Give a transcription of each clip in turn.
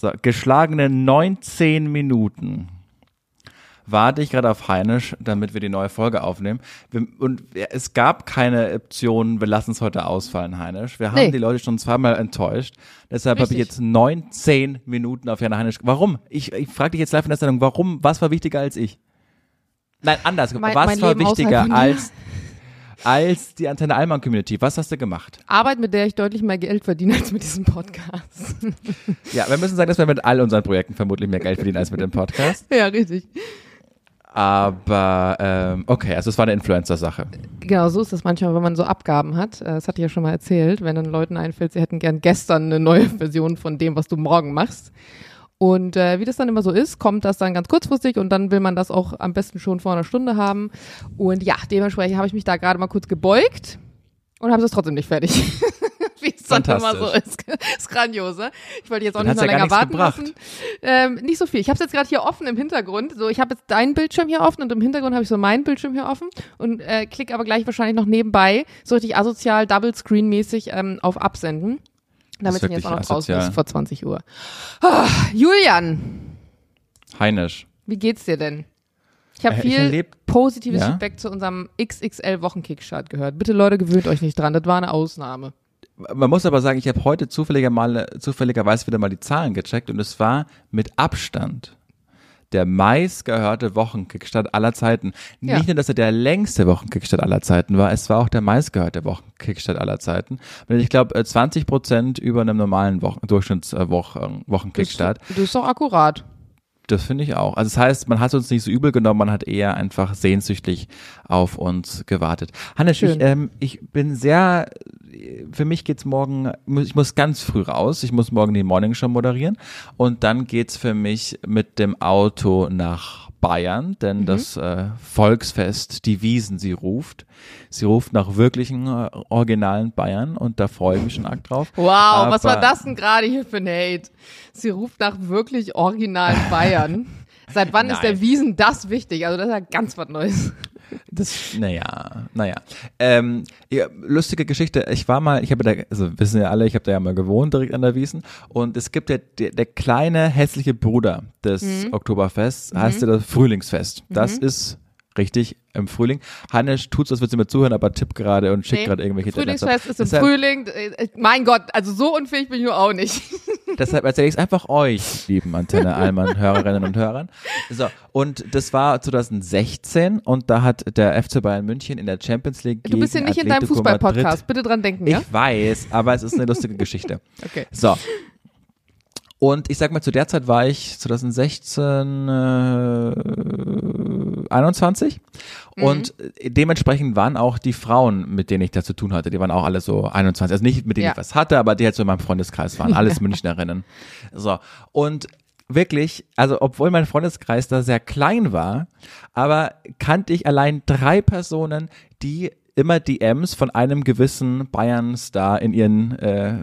So, geschlagene 19 Minuten warte ich gerade auf Heinisch, damit wir die neue Folge aufnehmen. Und es gab keine Option, wir lassen es heute ausfallen, Heinisch. Wir haben Nee. die Leute schon zweimal enttäuscht. Deshalb habe ich jetzt 19 Minuten auf Jana Heinisch. Warum? Ich, ich frage dich jetzt live in der Sendung, warum? Was war wichtiger als ich? Nein, anders. Mein- was mein war Leben wichtiger als, als die Antenne Allmann Community? Was hast du gemacht? Arbeit, mit der ich deutlich mehr Geld verdiene als mit diesem Podcast. Ja, wir müssen sagen, dass wir mit all unseren Projekten vermutlich mehr Geld verdienen als mit dem Podcast. ja, richtig. Aber ähm, okay, also es war eine Influencer-Sache. Genau, so ist das manchmal, wenn man so Abgaben hat. Äh, Das hatte ich ja schon mal erzählt, wenn dann Leuten einfällt, sie hätten gern gestern eine neue Version von dem, was du morgen machst. Und äh, wie das dann immer so ist, kommt das dann ganz kurzfristig und dann will man das auch am besten schon vor einer Stunde haben. Und ja, dementsprechend habe ich mich da gerade mal kurz gebeugt und habe es trotzdem nicht fertig. wie es dann immer so ist. ist grandios, ne? Ich wollte jetzt auch Dann nicht ja gar länger warten gebracht. lassen. Ähm, nicht so viel. Ich habe es jetzt gerade hier offen im Hintergrund. So, ich habe jetzt deinen Bildschirm hier offen und im Hintergrund habe ich so meinen Bildschirm hier offen und äh, klicke aber gleich wahrscheinlich noch nebenbei so richtig asozial, Double Screen mäßig ähm, auf Absenden. Damit wirklich jetzt auch noch draußen ist vor 20 Uhr. Ah, Julian, Heinisch. wie geht's dir denn? Ich habe Äh, ich viel erleb- positives Ja? Feedback zu unserem XXL Wochenkickstart gehört. Bitte Leute, gewöhnt euch nicht dran. Das war eine Ausnahme. Man muss aber sagen, ich habe heute zufälliger mal, zufälligerweise wieder mal die Zahlen gecheckt und es war mit Abstand der meistgehörte Wochenkickstart aller Zeiten. Ja. Nicht nur, dass er der längste Wochenkickstart aller Zeiten war, es war auch der meistgehörte Wochenkickstart aller Zeiten. Und ich glaube, 20 Prozent über einem normalen Wochen Durchschnittswochen Wochenkickstart. Das, das ist doch akkurat. Das finde ich auch. Also das heißt, man hat uns nicht so übel genommen, man hat eher einfach sehnsüchtig auf uns gewartet. Hannes, Schön. ich, ähm, ich bin sehr, für mich geht's morgen, ich muss ganz früh raus, ich muss morgen die Morning Show moderieren und dann geht's für mich mit dem Auto nach Bayern, denn das äh, Volksfest, die Wiesen, sie ruft. Sie ruft nach wirklichen äh, originalen Bayern und da freue ich mich schon arg drauf. Wow, was war Aber- das denn gerade hier für ein Hate? Sie ruft nach wirklich originalen Bayern. Seit wann ist Nein. der Wiesen das wichtig? Also das ist ja ganz was Neues. Das, naja, naja. Ähm, ja, lustige Geschichte. Ich war mal, ich habe da, also wissen ja alle, ich habe da ja mal gewohnt, direkt an der Wiesen. Und es gibt ja der, der kleine hässliche Bruder des Mhm. Oktoberfests, heißt ja das Frühlingsfest. Das ist richtig im Frühling. Hannes tut's, als würde sie mir zuhören, aber tippt gerade und schickt Nee, gerade irgendwelche. Frühlingsfest ist im Deshalb- Frühling. Äh, Mein Gott, also so unfähig bin ich nur auch nicht. Deshalb erzähle ich es einfach euch, lieben Antenne Allmann Hörerinnen und Hörern. So, und das war 2016 und da hat der FC Bayern München in der Champions League Du bist gegen nicht in deinem Atletico Fußball-Podcast. Bitte dran denken, ja? Ich weiß, aber es ist eine lustige Geschichte. Okay. So. Und ich sag mal, zu der Zeit war ich 2016 äh, 21 Mhm. und äh, dementsprechend waren auch die Frauen, mit denen ich da zu tun hatte, die waren auch alle so 21. Also nicht mit denen Ja. ich was hatte, aber die halt so in meinem Freundeskreis waren, alles Münchnerinnen. So. Und wirklich, also obwohl mein Freundeskreis da sehr klein war, aber kannte ich allein drei Personen, die immer DMs von einem gewissen Bayern-Star in ihren äh,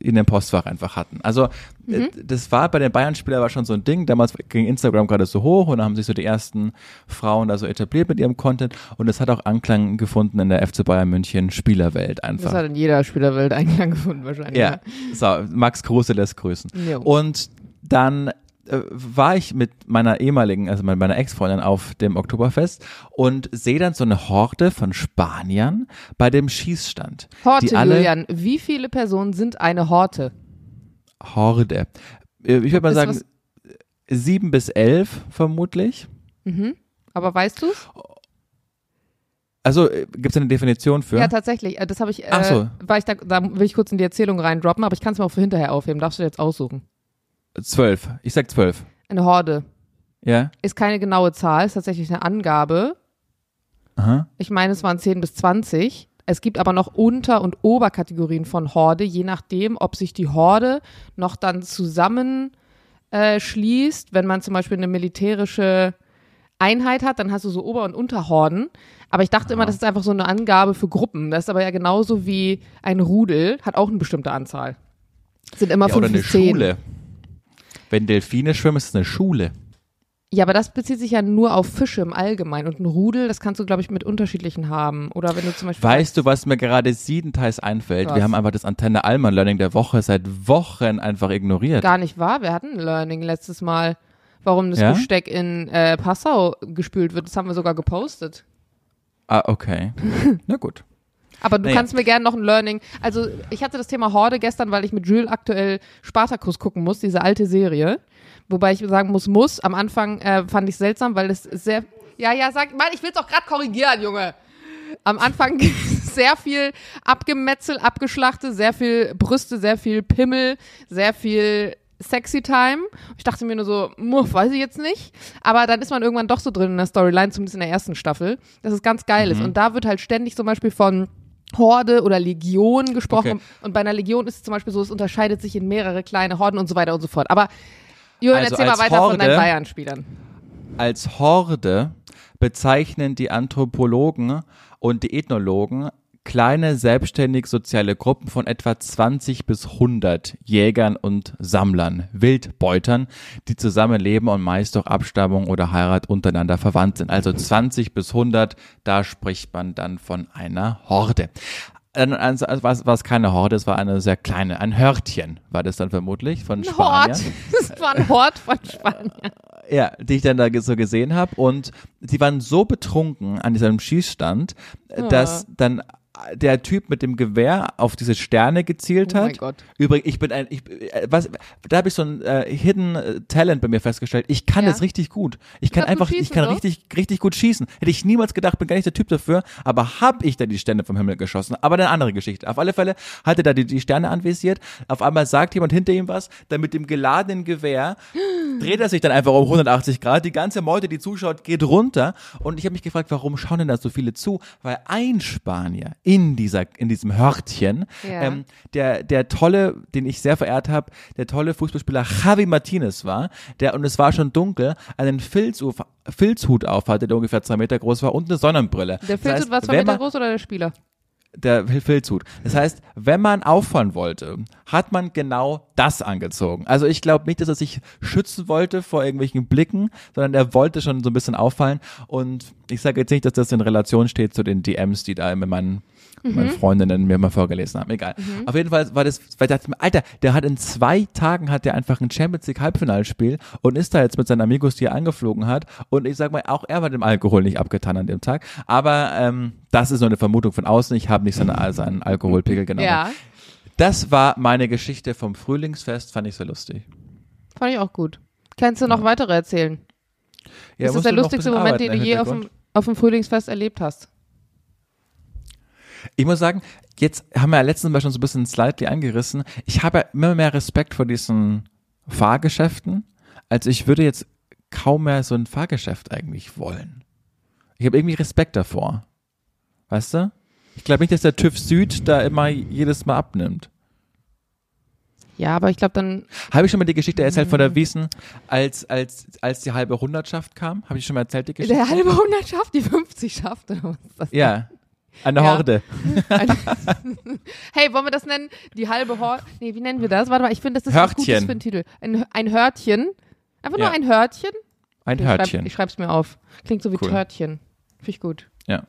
in dem Postfach einfach hatten. Also äh, das war bei den Bayern-Spielern war schon so ein Ding. Damals ging Instagram gerade so hoch und da haben sich so die ersten Frauen da so etabliert mit ihrem Content und es hat auch Anklang gefunden in der FC Bayern München Spielerwelt Das einfach. hat in jeder Spielerwelt Eingang gefunden wahrscheinlich. Ja, so, Max Kruse lässt grüßen. Jo. Und dann äh, war ich mit meiner ehemaligen, also mit meiner Ex-Freundin auf dem Oktoberfest und sehe dann so eine Horde von Spaniern bei dem Schießstand. Horte, Julian. Wie viele Personen sind eine Horte? Horde. Äh, Ich würde mal sagen, sieben bis elf vermutlich. Aber weißt du's? Also gibt es eine Definition für? Ja, tatsächlich. Äh, Das habe ich, äh, Ach so. war ich da, da will ich kurz in die Erzählung reindroppen, aber ich kann es mir auch für hinterher aufheben. Darfst du jetzt aussuchen. Zwölf. Ich sag zwölf. Eine Horde Ja? ist keine genaue Zahl, ist tatsächlich eine Angabe. Aha. Ich meine, es waren 10 bis 20. Es gibt aber noch Unter- und Oberkategorien von Horde, je nachdem, ob sich die Horde noch dann zusammen äh, schließt. Wenn man zum Beispiel eine militärische Einheit hat, dann hast du so Ober- und Unterhorden. Aber ich dachte immer, das ist einfach so eine Angabe für Gruppen. Das ist aber ja genauso wie ein Rudel, hat auch eine bestimmte Anzahl. Sind immer Ja, oder fünf eine bis zehn. Schule. Wenn Delfine schwimmen, ist es eine Schule. Ja, aber das bezieht sich ja nur auf Fische im Allgemeinen. Und ein Rudel, das kannst du, glaube ich, mit unterschiedlichen haben. Oder wenn du zum Beispiel. Weißt du, was mir gerade siebenteils einfällt? Was? Wir haben einfach das Antenne Allmann Learning der Woche seit Wochen einfach ignoriert. Gar nicht wahr. Wir hatten ein Learning letztes Mal, warum das Ja? Besteck in äh, Passau gespült wird. Das haben wir sogar gepostet. Ah, okay. Na gut. Aber du Naja. kannst mir gerne noch ein Learning. Also ich hatte das Thema Horde gestern, weil ich mit Jules aktuell Spartacus gucken muss, diese alte Serie. Wobei ich sagen muss, muss. Am Anfang äh, fand ich seltsam, weil es sehr. Ja, ja, sag mal, ich will es auch gerade korrigieren, Junge. Am Anfang sehr viel Abgemetzel, Abgeschlachte, sehr viel Brüste, sehr viel Pimmel, sehr viel Sexy Time. Ich dachte mir nur so, muff, weiß ich jetzt nicht. Aber dann ist man irgendwann doch so drin in der Storyline, zumindest in der ersten Staffel, dass es ganz geil Mhm. ist. Und da wird halt ständig zum Beispiel von Horde oder Legion gesprochen. Okay. Und bei einer Legion ist es zum Beispiel so, es unterscheidet sich in mehrere kleine Horden und so weiter und so fort. Aber Julian, Also erzähl mal weiter von deinen Horde- Bayern-Spielern. Als Horde bezeichnen die Anthropologen und die Ethnologen kleine selbstständig soziale Gruppen von etwa 20 bis 100 Jägern und Sammlern, Wildbeutern, die zusammenleben und meist durch Abstammung oder Heirat untereinander verwandt sind. Also 20 bis 100, da spricht man dann von einer Horde. Also, was, was keine Horde, es war eine sehr kleine, ein Hörtchen war das dann vermutlich von Ein Spaniern. Hort. Das war ein Hort von Spanien. Ja, die ich dann da so gesehen habe. Und sie waren so betrunken an diesem Schießstand, äh, dass dann der Typ mit dem Gewehr auf diese Sterne gezielt Oh hat. mein Gott. Übrigens, ich bin ein, ich, äh, was, da habe ich so ein äh, Hidden äh, Talent bei mir festgestellt. Ich kann Ja. das richtig gut. Ich kann gut einfach, ich schießen, kann so? richtig, richtig gut schießen. Hätte ich niemals gedacht, bin gar nicht der Typ dafür. Aber habe ich da die Sterne vom Himmel geschossen? Aber eine andere Geschichte. Auf alle Fälle hat er da die, die Sterne anvisiert. Auf einmal sagt jemand hinter ihm was. Dann mit dem geladenen Gewehr dreht er sich dann einfach um 180 Grad. Die ganze Meute, die zuschaut, geht runter. Und ich habe mich gefragt, warum schauen denn da so viele zu? Weil ein Spanier in dieser, in diesem Hörtchen, Ja. ähm, der, der tolle, den ich sehr verehrt habe, der tolle Fußballspieler Javi Martinez war, der, und es war schon dunkel, einen Filzhut, Filzhut auf hatte, der ungefähr zwei Meter groß war und eine Sonnenbrille. Der Das Filzhut heißt, war zwei Meter groß oder der Spieler? der Filzhut. Das heißt, wenn man auffallen wollte, hat man genau das angezogen. Also ich glaube nicht, dass er sich schützen wollte vor irgendwelchen Blicken, sondern er wollte schon so ein bisschen auffallen. Und ich sage jetzt nicht, dass das in Relation steht zu den DMs, die da mit meinen, meinen Freundinnen mir mal vorgelesen haben. Egal. Auf jeden Fall war das, weil ich dachte mir, Alter, der hat in zwei Tagen hat der einfach ein Champions League Halbfinalspiel und ist da jetzt mit seinen Amigos, die er angeflogen hat. Und ich sag mal, auch er war dem Alkohol nicht abgetan an dem Tag. Aber ähm, das ist nur eine Vermutung von außen. Ich habe nicht seinen, seinen Alkoholpegel genommen. Ja, Das war meine Geschichte vom Frühlingsfest, fand ich sehr lustig. fand ich auch gut. Kannst du noch weitere erzählen? Ja, das ist musst der lustigste Moment, den du je auf dem, auf dem Frühlingsfest erlebt hast. Ich muss sagen, jetzt haben wir ja letztens mal schon so ein bisschen slightly angerissen. Ich habe immer mehr Respekt vor diesen Fahrgeschäften. Also ich würde jetzt kaum mehr so ein Fahrgeschäft eigentlich wollen. Ich habe irgendwie Respekt davor. Weißt du? Ich glaube nicht, dass der TÜV Süd da immer jedes Mal abnimmt. Ja, aber ich glaube dann, Habe ich schon mal die Geschichte erzählt von der Wiesen, als, als, als die halbe Hundertschaft kam? Habe ich schon mal erzählt, die Geschichte? der halbe Hundert schafft, die 50 schafft. Oder was ist das? Ja. Eine Ja. Horde. Hey, wollen wir das nennen? Die halbe Horde? Nee, wie nennen wir das? Warte mal, ich finde, das ist was Gutes Hörtchen. für einen Titel. Ein, ein Hörtchen. Einfach Ja. nur ein Hörtchen. Ein Ich schreib- Hörtchen. Ich schreib's mir auf. Klingt so wie Cool. Törtchen. Finde ich gut. Ja.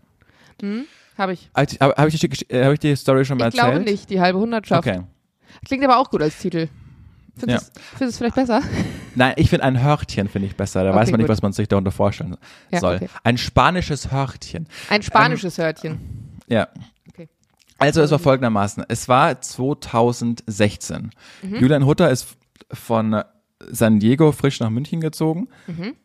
Habe ich. Habe ich, hab ich, die- äh, hab ich die Story schon mal Ich erzählt? glaube nicht, die halbe Hundertschaft. Okay. Klingt aber auch gut als Titel. Findest Ja. du es vielleicht besser? Nein, ich finde ein Hörtchen finde ich besser. Da Okay, weiß man nicht, gut. was man sich darunter vorstellen Ja, soll. okay. Ein spanisches Hörtchen. Ein spanisches Hörtchen. Ja. Okay. Also es war folgendermaßen. Es war 2016. Mhm. Julian Hutter ist von San Diego frisch nach München gezogen. Mhm.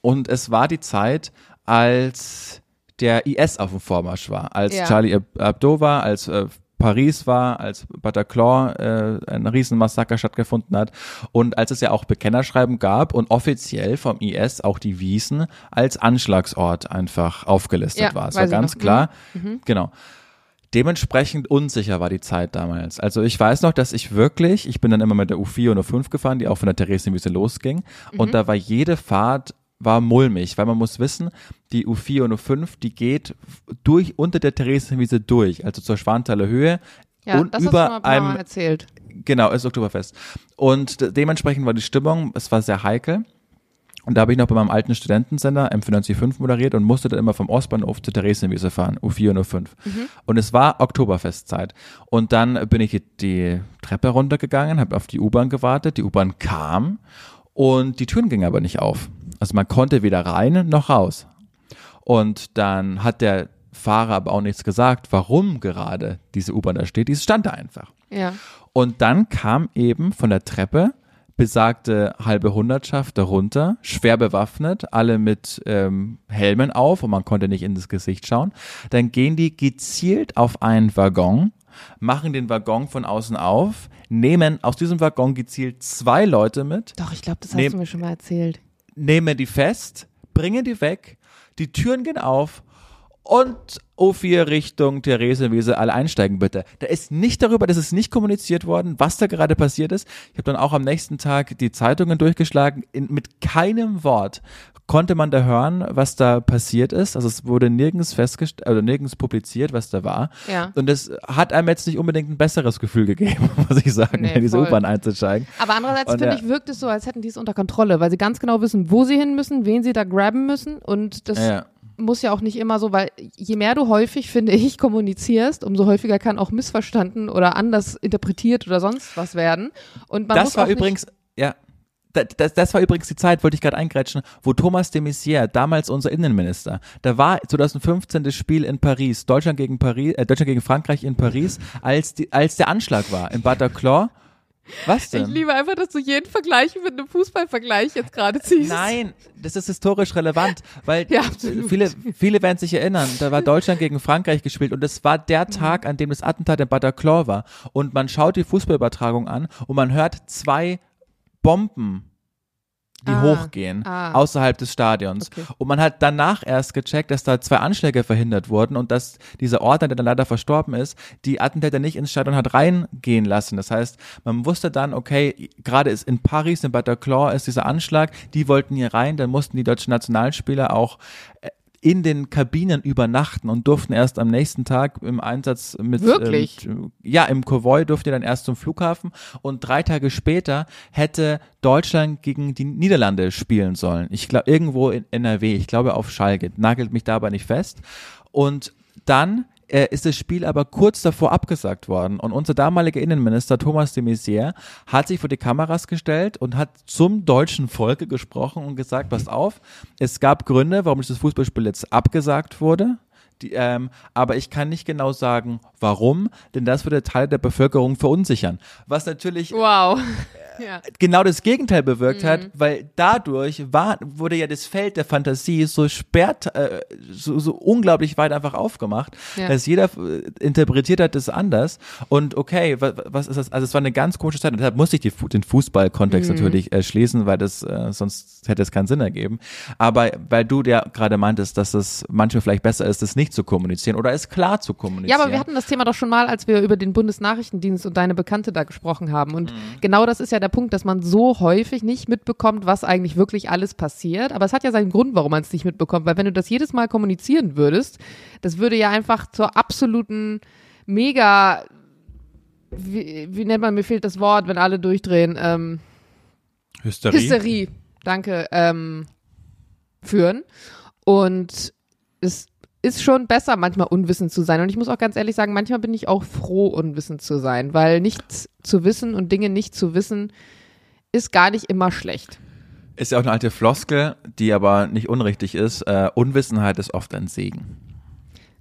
Und es war die Zeit, als der IS auf dem Vormarsch war. Als Ja. Charlie Ab- Hebdo war, als äh, Paris war, als Bataclan äh, ein Riesenmassaker stattgefunden hat und als es ja auch Bekennerschreiben gab und offiziell vom IS auch die Wiesen als Anschlagsort einfach aufgelistet Ja, war. Es war ganz noch. klar. Mhm. Genau. Dementsprechend unsicher war die Zeit damals. Also ich weiß noch, dass ich wirklich, ich bin dann immer mit der U4 und U5 gefahren, die auch von der Theresienwiese losging. Mhm. Und da war jede Fahrt war mulmig, weil man muss wissen, die U4 und U5, die geht durch unter der Theresienwiese durch, also zur Schwanthaler Höhe Ja, und das hast du über paar Mal einem erzählt. Genau, ist Oktoberfest. Und de- dementsprechend war die Stimmung, es war sehr heikel. Und da habe ich noch bei meinem alten Studentensender M945 moderiert und musste dann immer vom Ostbahnhof zur Theresienwiese fahren, U4 und U5. Und es war Oktoberfestzeit. Und dann bin ich die Treppe runtergegangen, habe auf die U-Bahn gewartet, die U-Bahn kam und die Türen gingen aber nicht auf. Also man konnte weder rein noch raus. Und dann hat der Fahrer aber auch nichts gesagt, warum gerade diese U-Bahn da steht. Die stand da einfach. Ja. Und dann kam eben von der Treppe besagte halbe Hundertschaft darunter, schwer bewaffnet, alle mit ähm, Helmen auf und man konnte nicht in das Gesicht schauen. Dann gehen die gezielt auf einen Waggon, machen den Waggon von außen auf, nehmen aus diesem Waggon gezielt zwei Leute mit, Doch, ich glaube, das hast du mir schon mal erzählt. Nehmen die fest, bringen die weg, die Türen gehen auf und O4 Richtung Theresienwiese, alle einsteigen bitte. Da ist nicht darüber, das ist nicht kommuniziert worden, was da gerade passiert ist. Ich habe dann auch am nächsten Tag die Zeitungen durchgeschlagen. In, mit keinem Wort konnte man da hören, was da passiert ist. Also es wurde nirgends festgestellt oder nirgends publiziert, was da war. Ja. Und das hat einem jetzt nicht unbedingt ein besseres Gefühl gegeben, muss ich sagen, Nee, in diese. U-Bahn einzusteigen. Aber andererseits finde ja. ich, wirkt es so, als hätten die es unter Kontrolle, weil sie ganz genau wissen, wo sie hin müssen, wen sie da grabben müssen. Und das Ja. muss ja auch nicht immer so, weil je mehr du häufig, finde ich, kommunizierst, umso häufiger kann auch missverstanden oder anders interpretiert oder sonst was werden. Und man muss das war auch nicht- übrigens, ja, das, das, das war übrigens die Zeit, wollte ich gerade eingrätschen, wo Thomas de Maizière, damals unser Innenminister, da war 2015 das Spiel in Paris, Deutschland gegen Paris, äh, Deutschland gegen Frankreich in Paris, als die, als der Anschlag war in Bataclan. Was Ich denn? liebe einfach, dass du jeden Vergleich mit einem Fußballvergleich jetzt gerade ziehst. Nein, das ist historisch relevant, weil Ja, viele, viele werden sich erinnern, da war Deutschland gegen Frankreich gespielt und es war der Mhm. Tag, an dem das Attentat in Bataclan war. Und man schaut die Fußballübertragung an und man hört zwei Bomben, die Ah, hochgehen, ah. außerhalb des Stadions. Okay. Und man hat danach erst gecheckt, dass da zwei Anschläge verhindert wurden und dass dieser Ordner, der dann leider verstorben ist, die Attentäter nicht ins Stadion hat reingehen lassen. Das heißt, man wusste dann, okay, gerade ist in Paris, in Bataclan ist dieser Anschlag, die wollten hier rein, dann mussten die deutschen Nationalspieler auch äh, in den Kabinen übernachten und durften erst am nächsten Tag im Einsatz mit Wirklich? ähm, ja im Konvoi durften die dann erst zum Flughafen und drei Tage später hätte Deutschland gegen die Niederlande spielen sollen. Ich glaube irgendwo in NRW, ich glaube auf Schalke, nagelt mich dabei nicht fest. Und dann äh, ist das Spiel aber kurz davor abgesagt worden und unser damaliger Innenminister Thomas de Maizière hat sich vor die Kameras gestellt und hat zum deutschen Volke gesprochen und gesagt, passt auf, es gab Gründe, warum dieses Fußballspiel jetzt abgesagt wurde. Die, ähm, aber ich kann nicht genau sagen, warum, denn das würde Teile der Bevölkerung verunsichern. Was natürlich Wow. ja. genau das Gegenteil bewirkt Mhm. hat, weil dadurch war, wurde ja das Feld der Fantasie so sperrt, äh, so, so unglaublich weit einfach aufgemacht, Ja. dass jeder äh, interpretiert hat das anders. Und okay, was, was ist das? Also es war eine ganz komische Zeit. Und deshalb musste ich die, den Fußballkontext Mhm. natürlich äh, schließen, weil das äh, sonst hätte es keinen Sinn ergeben. Aber weil du ja gerade meintest, dass es manchmal vielleicht besser ist, das nicht zu kommunizieren oder es klar zu kommunizieren. Ja, aber wir hatten das Thema doch schon mal, als wir über den Bundesnachrichtendienst und deine Bekannte da gesprochen haben. Und genau das ist ja der Punkt, dass man so häufig nicht mitbekommt, was eigentlich wirklich alles passiert. Aber es hat ja seinen Grund, warum man es nicht mitbekommt. Weil wenn du das jedes Mal kommunizieren würdest, das würde ja einfach zur absoluten mega, wie, wie nennt man, mir fehlt das Wort, wenn alle durchdrehen, ähm, Hysterie. Hysterie, danke, ähm, führen. Und es ist schon besser, manchmal unwissend zu sein. Und ich muss auch ganz ehrlich sagen, manchmal bin ich auch froh, unwissend zu sein, weil nichts zu wissen und Dinge nicht zu wissen, ist gar nicht immer schlecht. Ist ja auch eine alte Floskel, die aber nicht unrichtig ist. Äh, Unwissenheit ist oft ein Segen.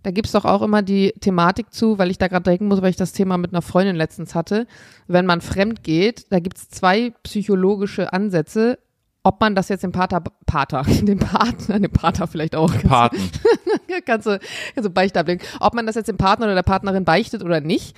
Da gibt's doch auch immer die Thematik zu, weil ich da gerade denken muss, weil ich das Thema mit einer Freundin letztens hatte. Wenn man fremd geht, da gibt's zwei psychologische Ansätze, ob man das jetzt dem Pater, Pater, dem Partner, dem Pater vielleicht auch. Paten. kannst du, kannst du Beichte ablegen. Ob man das jetzt dem Partner oder der Partnerin beichtet oder nicht.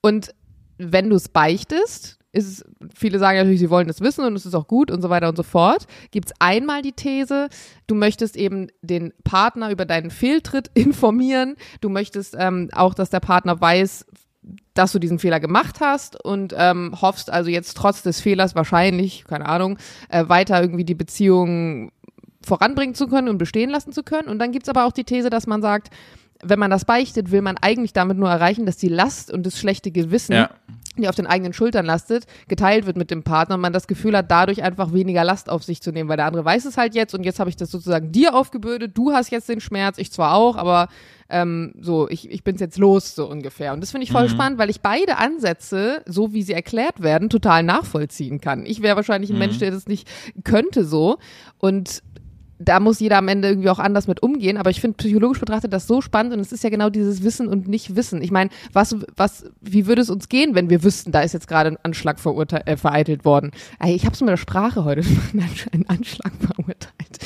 Und wenn du es beichtest, ist es, viele sagen natürlich, sie wollen es wissen und es ist auch gut und so weiter und so fort. Gibt es einmal die These, du möchtest eben den Partner über deinen Fehltritt informieren. Du möchtest ähm, auch, dass der Partner weiß, dass du diesen Fehler gemacht hast und ähm, hoffst also jetzt trotz des Fehlers wahrscheinlich, keine Ahnung, äh, weiter irgendwie die Beziehung voranbringen zu können und bestehen lassen zu können. Und dann gibt's aber auch die These, dass man sagt, wenn man das beichtet, will man eigentlich damit nur erreichen, dass die Last und das schlechte Gewissen Ja. Die auf den eigenen Schultern lastet, geteilt wird mit dem Partner und man das Gefühl hat, dadurch einfach weniger Last auf sich zu nehmen, weil der andere weiß es halt jetzt und jetzt habe ich das sozusagen dir aufgebürdet, du hast jetzt den Schmerz, ich zwar auch, aber ähm, so, ich, ich bin's jetzt los, so ungefähr. Und das finde ich voll Mhm. spannend, weil ich beide Ansätze, so wie sie erklärt werden, total nachvollziehen kann. Ich wäre wahrscheinlich ein Mensch, der das nicht könnte so und da muss jeder am Ende irgendwie auch anders mit umgehen. Aber ich finde psychologisch betrachtet das so spannend und es ist ja genau dieses Wissen und Nicht-Wissen. Ich meine, was, was, wie würde es uns gehen, wenn wir wüssten, da ist jetzt gerade ein Anschlag verurteilt, äh, vereitelt worden? Ey, ich habe es mit der Sprache heute, einen Anschlag verurteilt.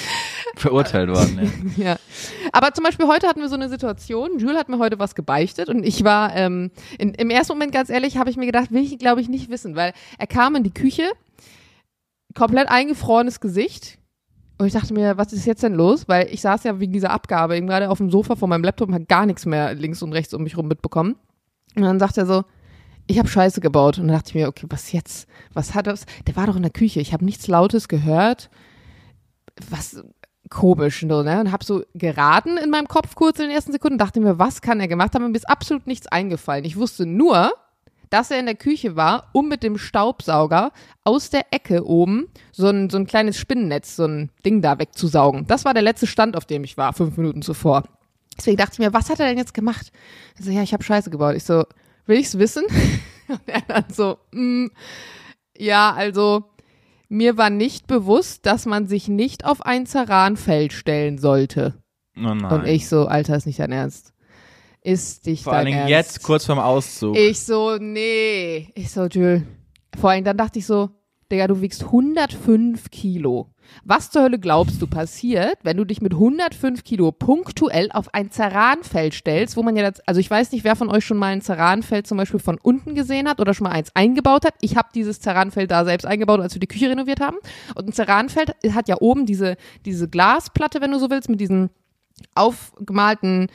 Verurteilt worden, ja. Ja. Aber zum Beispiel heute hatten wir so eine Situation, Jules hat mir heute was gebeichtet und ich war, ähm, in, im ersten Moment ganz ehrlich, habe ich mir gedacht, will ich glaube ich nicht wissen, weil er kam in die Küche, komplett eingefrorenes Gesicht und ich dachte mir, was ist jetzt denn los? Weil ich saß ja wegen dieser Abgabe eben gerade auf dem Sofa vor meinem Laptop und habe gar nichts mehr links und rechts um mich rum mitbekommen. Und dann sagt er so, ich habe Scheiße gebaut. Und dann dachte ich mir, okay, was jetzt? Was hat das? Der war doch in der Küche. Ich habe nichts Lautes gehört. Was komisch, ne? Und habe so geraten in meinem Kopf kurz in den ersten Sekunden, dachte mir, was kann er gemacht haben? Mir ist absolut nichts eingefallen. Ich wusste nur, dass er in der Küche war, um mit dem Staubsauger aus der Ecke oben so ein, so ein kleines Spinnennetz, so ein Ding da wegzusaugen. Das war der letzte Stand, auf dem ich war, fünf Minuten zuvor. Deswegen dachte ich mir, was hat er denn jetzt gemacht? Er so, ja, ich habe Scheiße gebaut. Ich so, will ich's wissen? Und er dann so, mm, ja, also mir war nicht bewusst, dass man sich nicht auf ein Zerranfeld stellen sollte. Oh. Und ich so, Alter, ist nicht dein Ernst. Ist dich Vor allen dein Dingen Ernst? jetzt kurz vorm Auszug. Ich so, nee. Ich so, Jules. Vor allem dann dachte ich so, Digga, du wiegst 105 Kilo. Was zur Hölle glaubst du passiert, wenn du dich mit 105 Kilo punktuell auf ein Zerranfeld stellst, wo man ja, das, also ich weiß nicht, wer von euch schon mal ein Zerranfeld zum Beispiel von unten gesehen hat oder schon mal eins eingebaut hat. Ich habe dieses Zerranfeld da selbst eingebaut, als wir die Küche renoviert haben. Und ein Zerranfeld hat ja oben diese, diese Glasplatte, wenn du so willst, mit diesen aufgemalten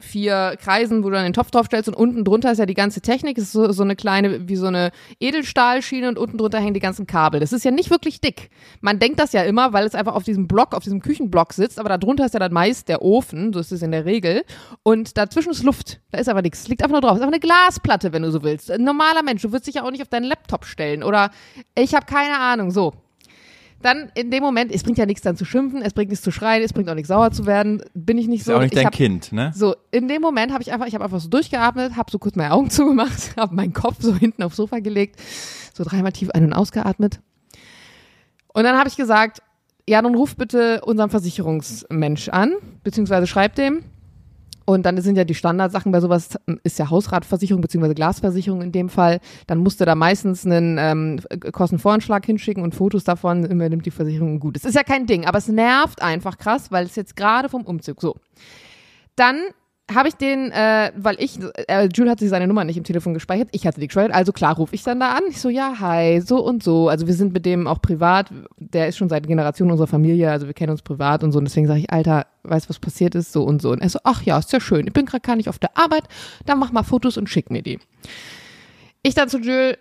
vier Kreisen, wo du dann den Topf draufstellst und unten drunter ist ja die ganze Technik, es ist so, so eine kleine, wie so eine Edelstahlschiene und unten drunter hängen die ganzen Kabel. Das ist ja nicht wirklich dick. Man denkt das ja immer, weil es einfach auf diesem Block, auf diesem Küchenblock sitzt, aber da drunter ist ja dann meist der Ofen, so ist es in der Regel. Und dazwischen ist Luft. Da ist aber nichts. Liegt einfach nur drauf. ist einfach eine Glasplatte, wenn du so willst. Ein normaler Mensch, du würdest dich ja auch nicht auf deinen Laptop stellen. Oder ich habe keine Ahnung. So dann in dem Moment, es bringt ja nichts dann zu schimpfen, es bringt nichts zu schreien, es bringt auch nichts sauer zu werden, bin ich nicht ist so. auch nicht ich dein hab, Kind, ne? So, in dem Moment habe ich einfach, ich habe einfach so durchgeatmet, habe so kurz meine Augen zugemacht, habe meinen Kopf so hinten aufs Sofa gelegt, so dreimal tief ein- und ausgeatmet. Und dann habe ich gesagt, ja, dann ruf bitte unseren Versicherungsmensch an, beziehungsweise schreib dem. Und dann sind ja die Standardsachen bei sowas, ist ja Hausratversicherung beziehungsweise Glasversicherung in dem Fall. Dann musst du da meistens einen ähm, Kostenvoranschlag hinschicken und Fotos davon, immer nimmt die Versicherung gut. Es ist ja kein Ding, aber es nervt einfach krass, weil es jetzt gerade vom Umzug so. Dann habe ich den, äh, weil ich, äh, Jules hatte seine Nummer nicht im Telefon gespeichert, ich hatte die gespeichert, also klar rufe ich dann da an. Ich so, ja, hi, so und so. Also wir sind mit dem auch privat, der ist schon seit Generationen unserer Familie, also wir kennen uns privat und so. Und deswegen sage ich, Alter, weißt was passiert ist, so und so. Und er so, ach ja, ist ja schön, ich bin gerade gar nicht auf der Arbeit, dann mach mal Fotos und schick mir die. Ich dann zu Jules,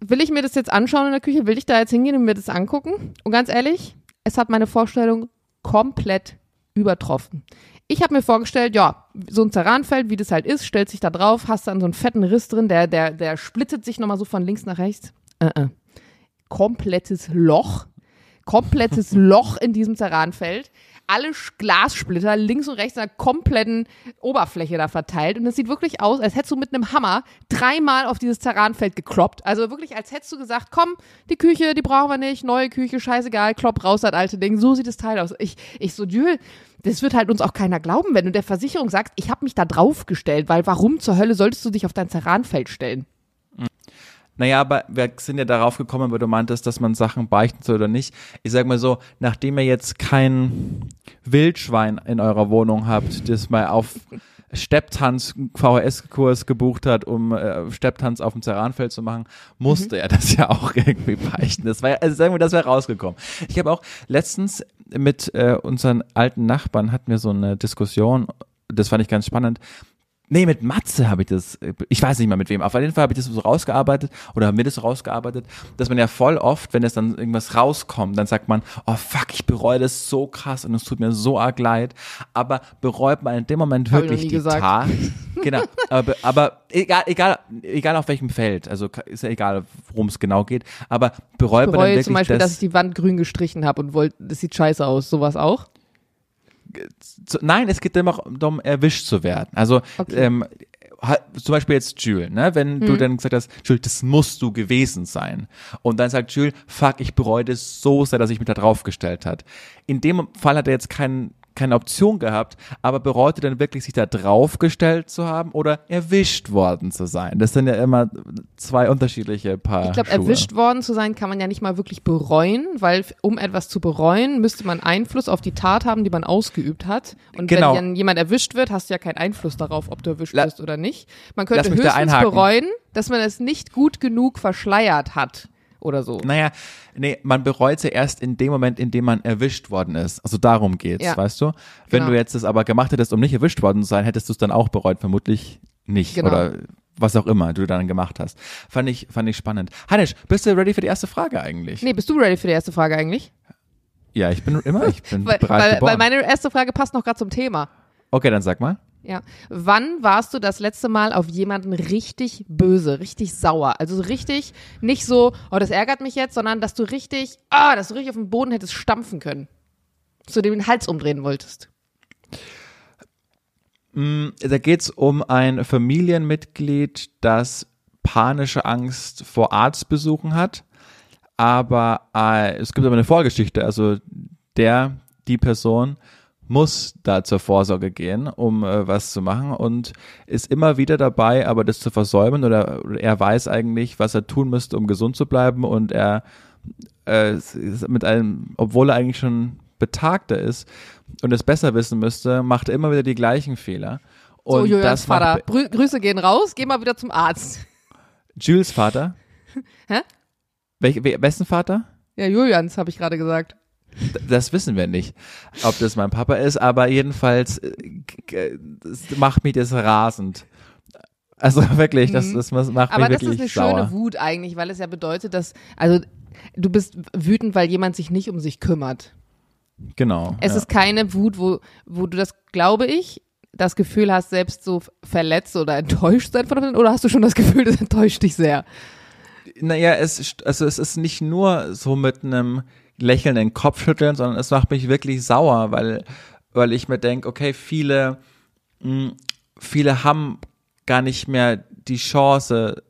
will ich mir das jetzt anschauen in der Küche, will ich da jetzt hingehen und mir das angucken? Und ganz ehrlich, es hat meine Vorstellung komplett übertroffen. Ich habe mir vorgestellt, ja, so ein Zerranfeld, wie das halt ist, stellt sich da drauf, hast dann so einen fetten Riss drin, der, der, der splittet sich nochmal so von links nach rechts. Äh, äh. Komplettes Loch. Komplettes Loch in diesem Zerranfeld. Alle Glassplitter links und rechts in einer kompletten Oberfläche da verteilt. Und es sieht wirklich aus, als hättest du mit einem Hammer dreimal auf dieses Zerranfeld gekloppt. Also wirklich, als hättest du gesagt, komm, die Küche, die brauchen wir nicht, neue Küche, scheißegal, klopp raus, das alte Ding. So sieht das Teil aus. Ich, ich so, Jules, das wird halt uns auch keiner glauben, wenn du der Versicherung sagst, ich habe mich da draufgestellt, weil warum zur Hölle solltest du dich auf dein Zerranfeld stellen? Naja, aber wir sind ja darauf gekommen, weil du meintest, dass man Sachen beichten soll oder nicht. Ich sag mal so, nachdem ihr jetzt kein Wildschwein in eurer Wohnung habt, das mal auf Stepptanz VHS-Kurs gebucht hat, um äh, Stepptanz auf dem Zerranfeld zu machen, musste er das ja auch irgendwie beichten. Das war ja, also sagen wir, das wäre rausgekommen. Ich habe auch letztens mit äh, unseren alten Nachbarn hatten wir so eine Diskussion, das fand ich ganz spannend. Nee, mit Matze habe ich das, ich weiß nicht mal mit wem, auf jeden Fall habe ich das so rausgearbeitet oder haben wir das so rausgearbeitet, dass man ja voll oft, wenn es dann irgendwas rauskommt, dann sagt man, oh fuck, ich bereue das so krass und es tut mir so arg leid, aber bereut man in dem Moment Hab wirklich die gesagt. Tat. Genau, aber, aber egal, egal, egal auf welchem Feld, also ist ja egal, worum es genau geht, aber bereut Ich man dann bereue wirklich zum Beispiel, dass das, ich die Wand grün gestrichen habe und wollte, das sieht scheiße aus. Sowas auch? Nein, es geht immer darum, erwischt zu werden. Also Okay. ähm, zum Beispiel jetzt Jules, ne? wenn Hm. du dann gesagt hast, Jules, das musst du gewesen sein. Und dann sagt Jules, fuck, ich bereue das so sehr, dass ich mich da draufgestellt hat. In dem Fall hat er jetzt keinen keine Option gehabt, aber bereute dann wirklich, sich da draufgestellt zu haben oder erwischt worden zu sein. Das sind ja immer zwei unterschiedliche Paar Ich glaube, erwischt worden zu sein, kann man ja nicht mal wirklich bereuen, weil um etwas zu bereuen, müsste man Einfluss auf die Tat haben, die man ausgeübt hat. Und Genau. wenn dann jemand erwischt wird, hast du ja keinen Einfluss darauf, ob du erwischt wirst oder nicht. Man könnte höchstens bereuen, dass man es nicht gut genug verschleiert hat oder so. Naja, nee, man bereut sie erst in dem Moment, in dem man erwischt worden ist. Also darum geht's, Ja. weißt du? Wenn Genau. du jetzt das aber gemacht hättest, um nicht erwischt worden zu sein, hättest du es dann auch bereut, vermutlich nicht. Genau. Oder was auch immer du dann gemacht hast. Fand ich, fand ich spannend. Hannisch, bist du ready für die erste Frage eigentlich? Nee, bist du ready für die erste Frage eigentlich? Ja, ich bin immer, ich bin Weil, bereit weil, geboren. weil meine erste Frage passt noch gerade zum Thema. okay, dann sag mal. Ja. Wann warst du das letzte Mal auf jemanden richtig böse, richtig sauer? Also so richtig, nicht so, oh, das ärgert mich jetzt, sondern dass du richtig, ah, dass du richtig auf den Boden hättest stampfen können. Du dem den Hals umdrehen wolltest. Da geht's um ein Familienmitglied, das panische Angst vor Arztbesuchen hat. Aber äh, es gibt aber eine Vorgeschichte. Also der, die Person muss da zur Vorsorge gehen, um äh, was zu machen und ist immer wieder dabei, aber das zu versäumen oder, er weiß eigentlich, was er tun müsste, um gesund zu bleiben und er äh, mit einem, obwohl er eigentlich schon betagter ist und es besser wissen müsste, macht er immer wieder die gleichen Fehler. So, Und Julians das macht Vater, Brü Grüße gehen raus, geh mal wieder zum Arzt. Jules Vater. Hä? Welch, we- wessen Vater? Ja, Julians, habe ich gerade gesagt. Das wissen wir nicht, ob das mein Papa ist, aber jedenfalls äh, macht mich das rasend. Also wirklich, das, das macht mich Mhm. Aber das wirklich ist eine sauer. schöne Wut eigentlich, weil es ja bedeutet, dass, also du bist wütend, weil jemand sich nicht um sich kümmert. Genau. Es ja. ist keine Wut, wo, wo du das, glaube ich, das Gefühl hast, selbst so verletzt oder enttäuscht sein von anderen, oder hast du schon das Gefühl, das enttäuscht dich sehr? Naja, es, also es ist nicht nur so mit einem lächelnden Kopfschütteln, sondern es macht mich wirklich sauer, weil, weil ich mir denke, okay, viele, mh, viele haben gar nicht mehr die Chance,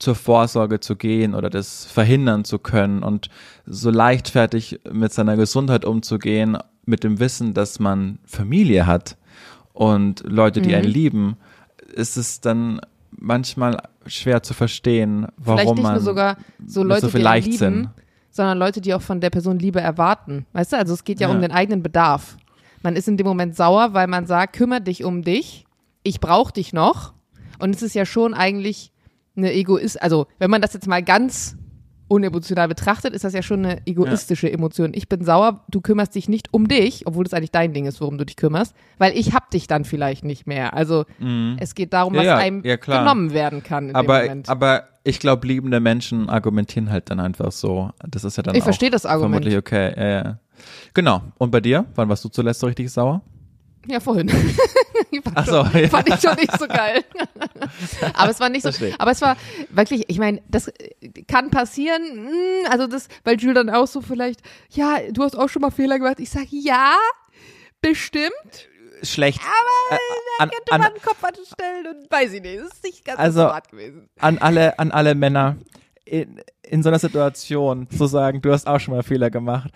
zur Vorsorge zu gehen oder das verhindern zu können und so leichtfertig mit seiner Gesundheit umzugehen, mit dem Wissen, dass man Familie hat und Leute, die Mhm. einen lieben, ist es dann manchmal schwer zu verstehen, warum man sogar so Leute, so viel Leichtsinn. lieben, sondern Leute, die auch von der Person Liebe erwarten. Weißt du, also es geht ja, Ja. um den eigenen Bedarf. Man ist in dem Moment sauer, weil man sagt, kümmere dich um dich, ich brauche dich noch. Und es ist ja schon eigentlich eine Egoist, also wenn man das jetzt mal ganz unemotional betrachtet, ist das ja schon eine egoistische Emotion. Ich bin sauer, du kümmerst dich nicht um dich, obwohl das eigentlich dein Ding ist, worum du dich kümmerst, weil ich hab dich dann vielleicht nicht mehr. Also es geht darum, Mhm. Ja, was ja, einem ja, genommen werden kann in dem aber, Moment. aber ich glaube, liebende Menschen argumentieren halt dann einfach so. Das ist ja dann Ich auch verstehe das Argument. vermutlich okay. Ja, ja. Genau. Und bei dir? Wann warst du zuletzt so richtig sauer? Ja, vorhin. fand, Ach so, ja. fand ich schon nicht so geil. aber es war nicht so, Verstehe. aber es war wirklich, ich meine, das äh, kann passieren, mm, also das, weil Jules dann auch so vielleicht, ja, du hast auch schon mal Fehler gemacht. Ich sage, ja, bestimmt, Schlecht. Aber an, könnte an, man den Kopf anstellen und weiß ich nicht, das ist nicht ganz Also- so smart gewesen. an alle, an alle Männer. In, in so einer Situation zu sagen, du hast auch schon mal Fehler gemacht,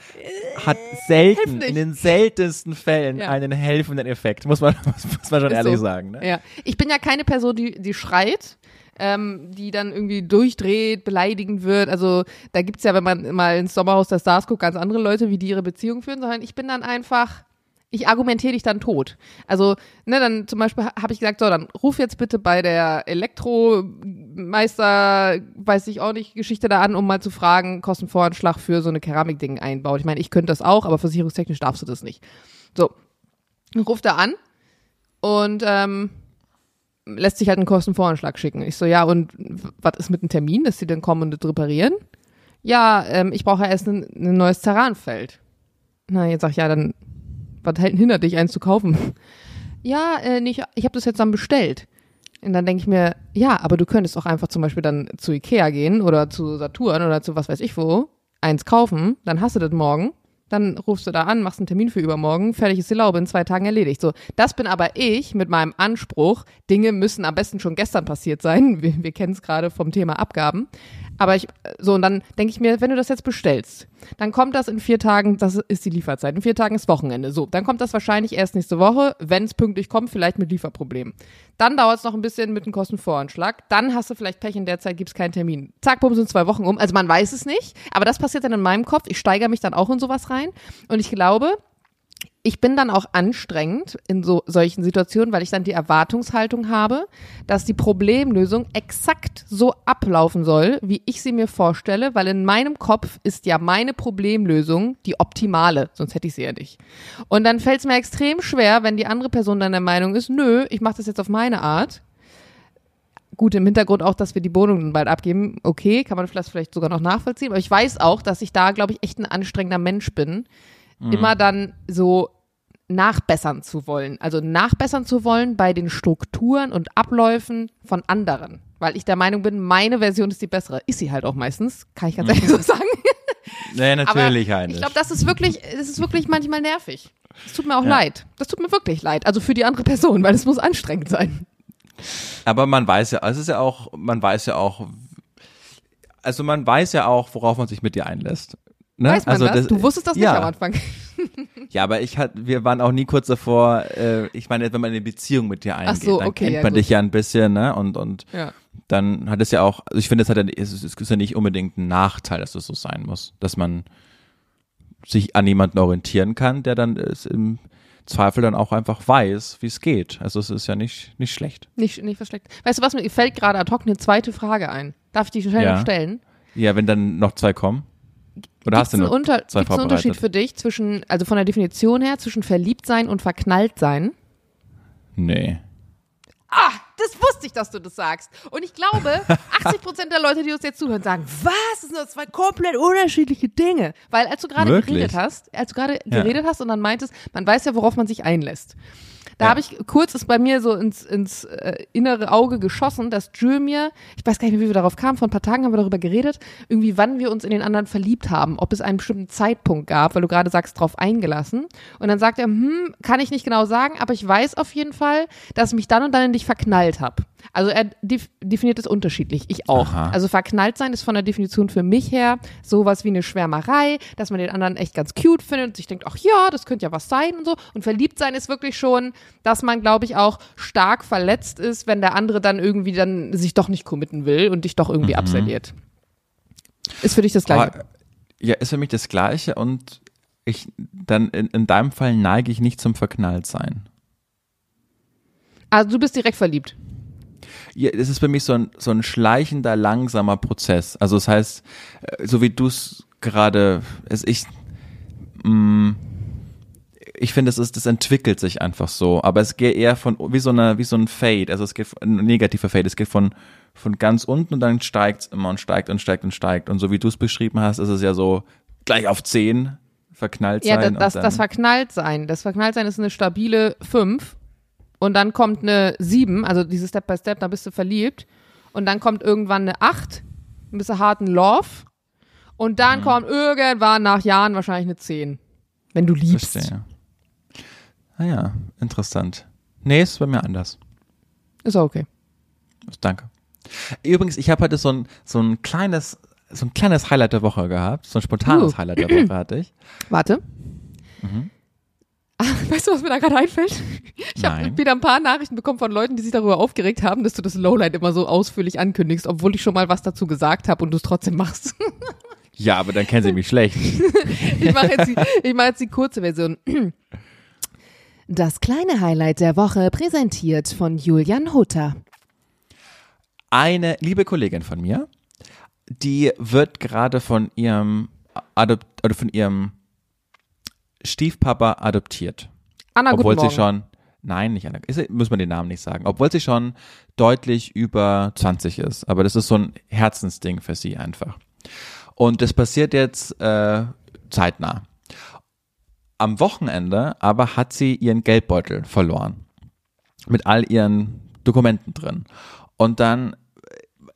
hat selten, in den seltensten Fällen Ja. einen helfenden Effekt. Muss man, muss man schon Ist ehrlich so. sagen. Ne? Ja, ich bin ja keine Person, die, die schreit, ähm, die dann irgendwie durchdreht, beleidigend wird. Also da gibt's ja, wenn man mal ins Sommerhaus der Stars guckt, ganz andere Leute, wie die ihre Beziehung führen, sondern ich bin dann einfach, ich argumentiere dich dann tot. Also, ne, dann zum Beispiel ha- habe ich gesagt, so, dann ruf jetzt bitte bei der Elektromeister, weiß ich auch nicht, Geschichte da an, um mal zu fragen, Kostenvoranschlag für so eine Keramikding einbaut. Ich meine, ich könnte das auch, aber versicherungstechnisch darfst du das nicht. So, ruf da an und ähm, lässt sich halt einen Kostenvoranschlag schicken. Ich so, ja, und was ist mit dem Termin, dass sie dann kommen und das reparieren? Ja, ähm, ich brauche ja erst ein, ein neues Terranfeld. Na, jetzt sag ich, ja, dann, was hindert dich, eins zu kaufen? Ja, äh, nicht, ich habe das jetzt dann bestellt. Und dann denke ich mir, ja, aber du könntest auch einfach zum Beispiel dann zu Ikea gehen oder zu Saturn oder zu was weiß ich wo, eins kaufen, dann hast du das morgen, dann rufst du da an, machst einen Termin für übermorgen, fertig ist die Laube, in zwei Tagen erledigt. So, das bin aber ich mit meinem Anspruch, Dinge müssen am besten schon gestern passiert sein. Wir, wir kennen es gerade vom Thema Abgaben. Aber ich, so, und dann denke ich mir, wenn du das jetzt bestellst, dann kommt das in vier Tagen, das ist die Lieferzeit. In vier Tagen ist Wochenende. So, dann kommt das wahrscheinlich erst nächste Woche, wenn es pünktlich kommt, vielleicht mit Lieferproblemen. Dann dauert es noch ein bisschen mit einem Kostenvoranschlag. Dann hast du vielleicht Pech, in der Zeit gibt es keinen Termin. Zack, bumm, sind zwei Wochen um. Also man weiß es nicht, aber das passiert dann in meinem Kopf. Ich steigere mich dann auch in sowas rein. Und ich glaube, ich bin dann auch anstrengend in so solchen Situationen, weil ich dann die Erwartungshaltung habe, dass die Problemlösung exakt so ablaufen soll, wie ich sie mir vorstelle, weil in meinem Kopf ist ja meine Problemlösung die optimale, sonst hätte ich sie ja nicht. Und dann fällt es mir extrem schwer, wenn die andere Person dann der Meinung ist, nö, ich mache das jetzt auf meine Art. Gut, im Hintergrund auch, dass wir die Wohnung bald abgeben. Okay, kann man vielleicht, vielleicht sogar noch nachvollziehen. Aber ich weiß auch, dass ich da, glaube ich, echt ein anstrengender Mensch bin. Mhm. Immer dann so nachbessern zu wollen. Also nachbessern zu wollen bei den Strukturen und Abläufen von anderen. Weil ich der Meinung bin, meine Version ist die bessere. Ist sie halt auch meistens, kann ich ganz ehrlich so sagen. Nee, natürlich Aber Ich glaube, das ist wirklich, das ist wirklich manchmal nervig. Das tut mir auch ja. leid. Das tut mir wirklich leid. Also für die andere Person, weil es muss anstrengend sein. Aber man weiß ja, es ist ja auch, man weiß ja auch, also man weiß ja auch, worauf man sich mit dir einlässt. Ne? Weiß man also das? das? Du wusstest das ja. nicht am Anfang. ja, aber ich hat, wir waren auch nie kurz davor, äh, ich meine, wenn man eine Beziehung mit dir eingeht, so, dann kennt ja, man gut. dich ja ein bisschen, ne? Und, und ja. dann hat es ja auch, also ich finde, es hat ja, es ist ja nicht unbedingt ein Nachteil, dass es so sein muss, dass man sich an jemanden orientieren kann, der dann es im Zweifel dann auch einfach weiß, wie es geht. Also es ist ja nicht, nicht schlecht. Nicht, nicht verschleckt. Weißt du was, mir fällt gerade ad hoc eine zweite Frage ein. Darf ich die schnell ja. stellen? Ja, wenn dann noch zwei kommen. Oder hast du einen, unter, zwei einen Unterschied für dich zwischen, also von der Definition her, zwischen verliebt sein und verknallt sein? Nee. Ah, das wusste ich, dass du das sagst. Und ich glaube, 80 Prozent der Leute, die uns jetzt zuhören, sagen, was? Das sind das zwei komplett unterschiedliche Dinge. Weil als du gerade geredet hast, als du gerade ja. geredet hast und dann meintest, man weiß ja, worauf man sich einlässt. Da ja. habe ich kurz ist bei mir so ins, ins äh, innere Auge geschossen, dass Jules mir, ich weiß gar nicht mehr, wie wir darauf kamen, vor ein paar Tagen haben wir darüber geredet, irgendwie wann wir uns in den anderen verliebt haben, ob es einen bestimmten Zeitpunkt gab, weil du gerade sagst, drauf eingelassen. Und dann sagt er, hm, kann ich nicht genau sagen, aber ich weiß auf jeden Fall, dass ich mich dann und dann in dich verknallt habe. Also er definiert es unterschiedlich, ich auch. Aha. Also verknallt sein ist von der Definition für mich her sowas wie eine Schwärmerei, dass man den anderen echt ganz cute findet und sich denkt, ach ja, das könnte ja was sein und so. Und verliebt sein ist wirklich schon, dass man, glaube ich, auch stark verletzt ist, wenn der andere dann irgendwie dann sich doch nicht committen will und dich doch irgendwie mhm. abserviert. Ist für dich das Gleiche? Aber, ja, ist für mich das Gleiche und ich, dann in, in deinem Fall neige ich nicht zum Verknalltsein. Also du bist direkt verliebt ja, es ist für mich so ein, so ein schleichender, langsamer Prozess. Also das heißt, äh, so wie du es gerade, es ich, mh, mm, ich finde, es ist, das entwickelt sich einfach so, aber es geht eher von, wie so eine, wie so ein Fade, also es geht, ein negativer Fade, es geht von, von ganz unten und dann steigt es immer und steigt und steigt und steigt. Und so wie du es beschrieben hast, ist es ja so gleich auf 10 verknallt sein. Ja, das, das, das verknallt sein. Das verknallt sein ist eine stabile 5 und dann kommt eine 7, also diese Step by Step, da bist du verliebt. Und dann kommt irgendwann eine 8, ein bisschen harten Love. Und dann mhm. kommt irgendwann nach Jahren wahrscheinlich eine 10. Wenn du liebst. Verstehe. Ah interessant. Nee, ist bei mir anders. Ist auch okay. Danke. Übrigens, ich habe heute so ein, so ein kleines, so ein kleines Highlight der Woche gehabt. So ein spontanes uh. Highlight der Woche hatte ich. Warte. Mhm. Ach, weißt du, was mir da gerade einfällt? Ich habe wieder ein paar Nachrichten bekommen von Leuten, die sich darüber aufgeregt haben, dass du das Lowlight immer so ausführlich ankündigst, obwohl ich schon mal was dazu gesagt habe und du es trotzdem machst. Ja, aber dann kennen sie mich schlecht. ich mache jetzt, die, mach jetzt die kurze Version. Das kleine Highlight der Woche präsentiert von Julian Hutter. Eine liebe Kollegin von mir, die wird gerade von ihrem Adopt, oder von ihrem Stiefpapa adoptiert. Anna, obwohl guten sie schon Nein, nicht Anna. Ist, muss man den Namen nicht sagen. Obwohl sie schon deutlich über 20 ist. Aber das ist so ein Herzensding für sie einfach. Und das passiert jetzt äh, zeitnah. Am Wochenende aber hat sie ihren Geldbeutel verloren. Mit all ihren Dokumenten drin. Und dann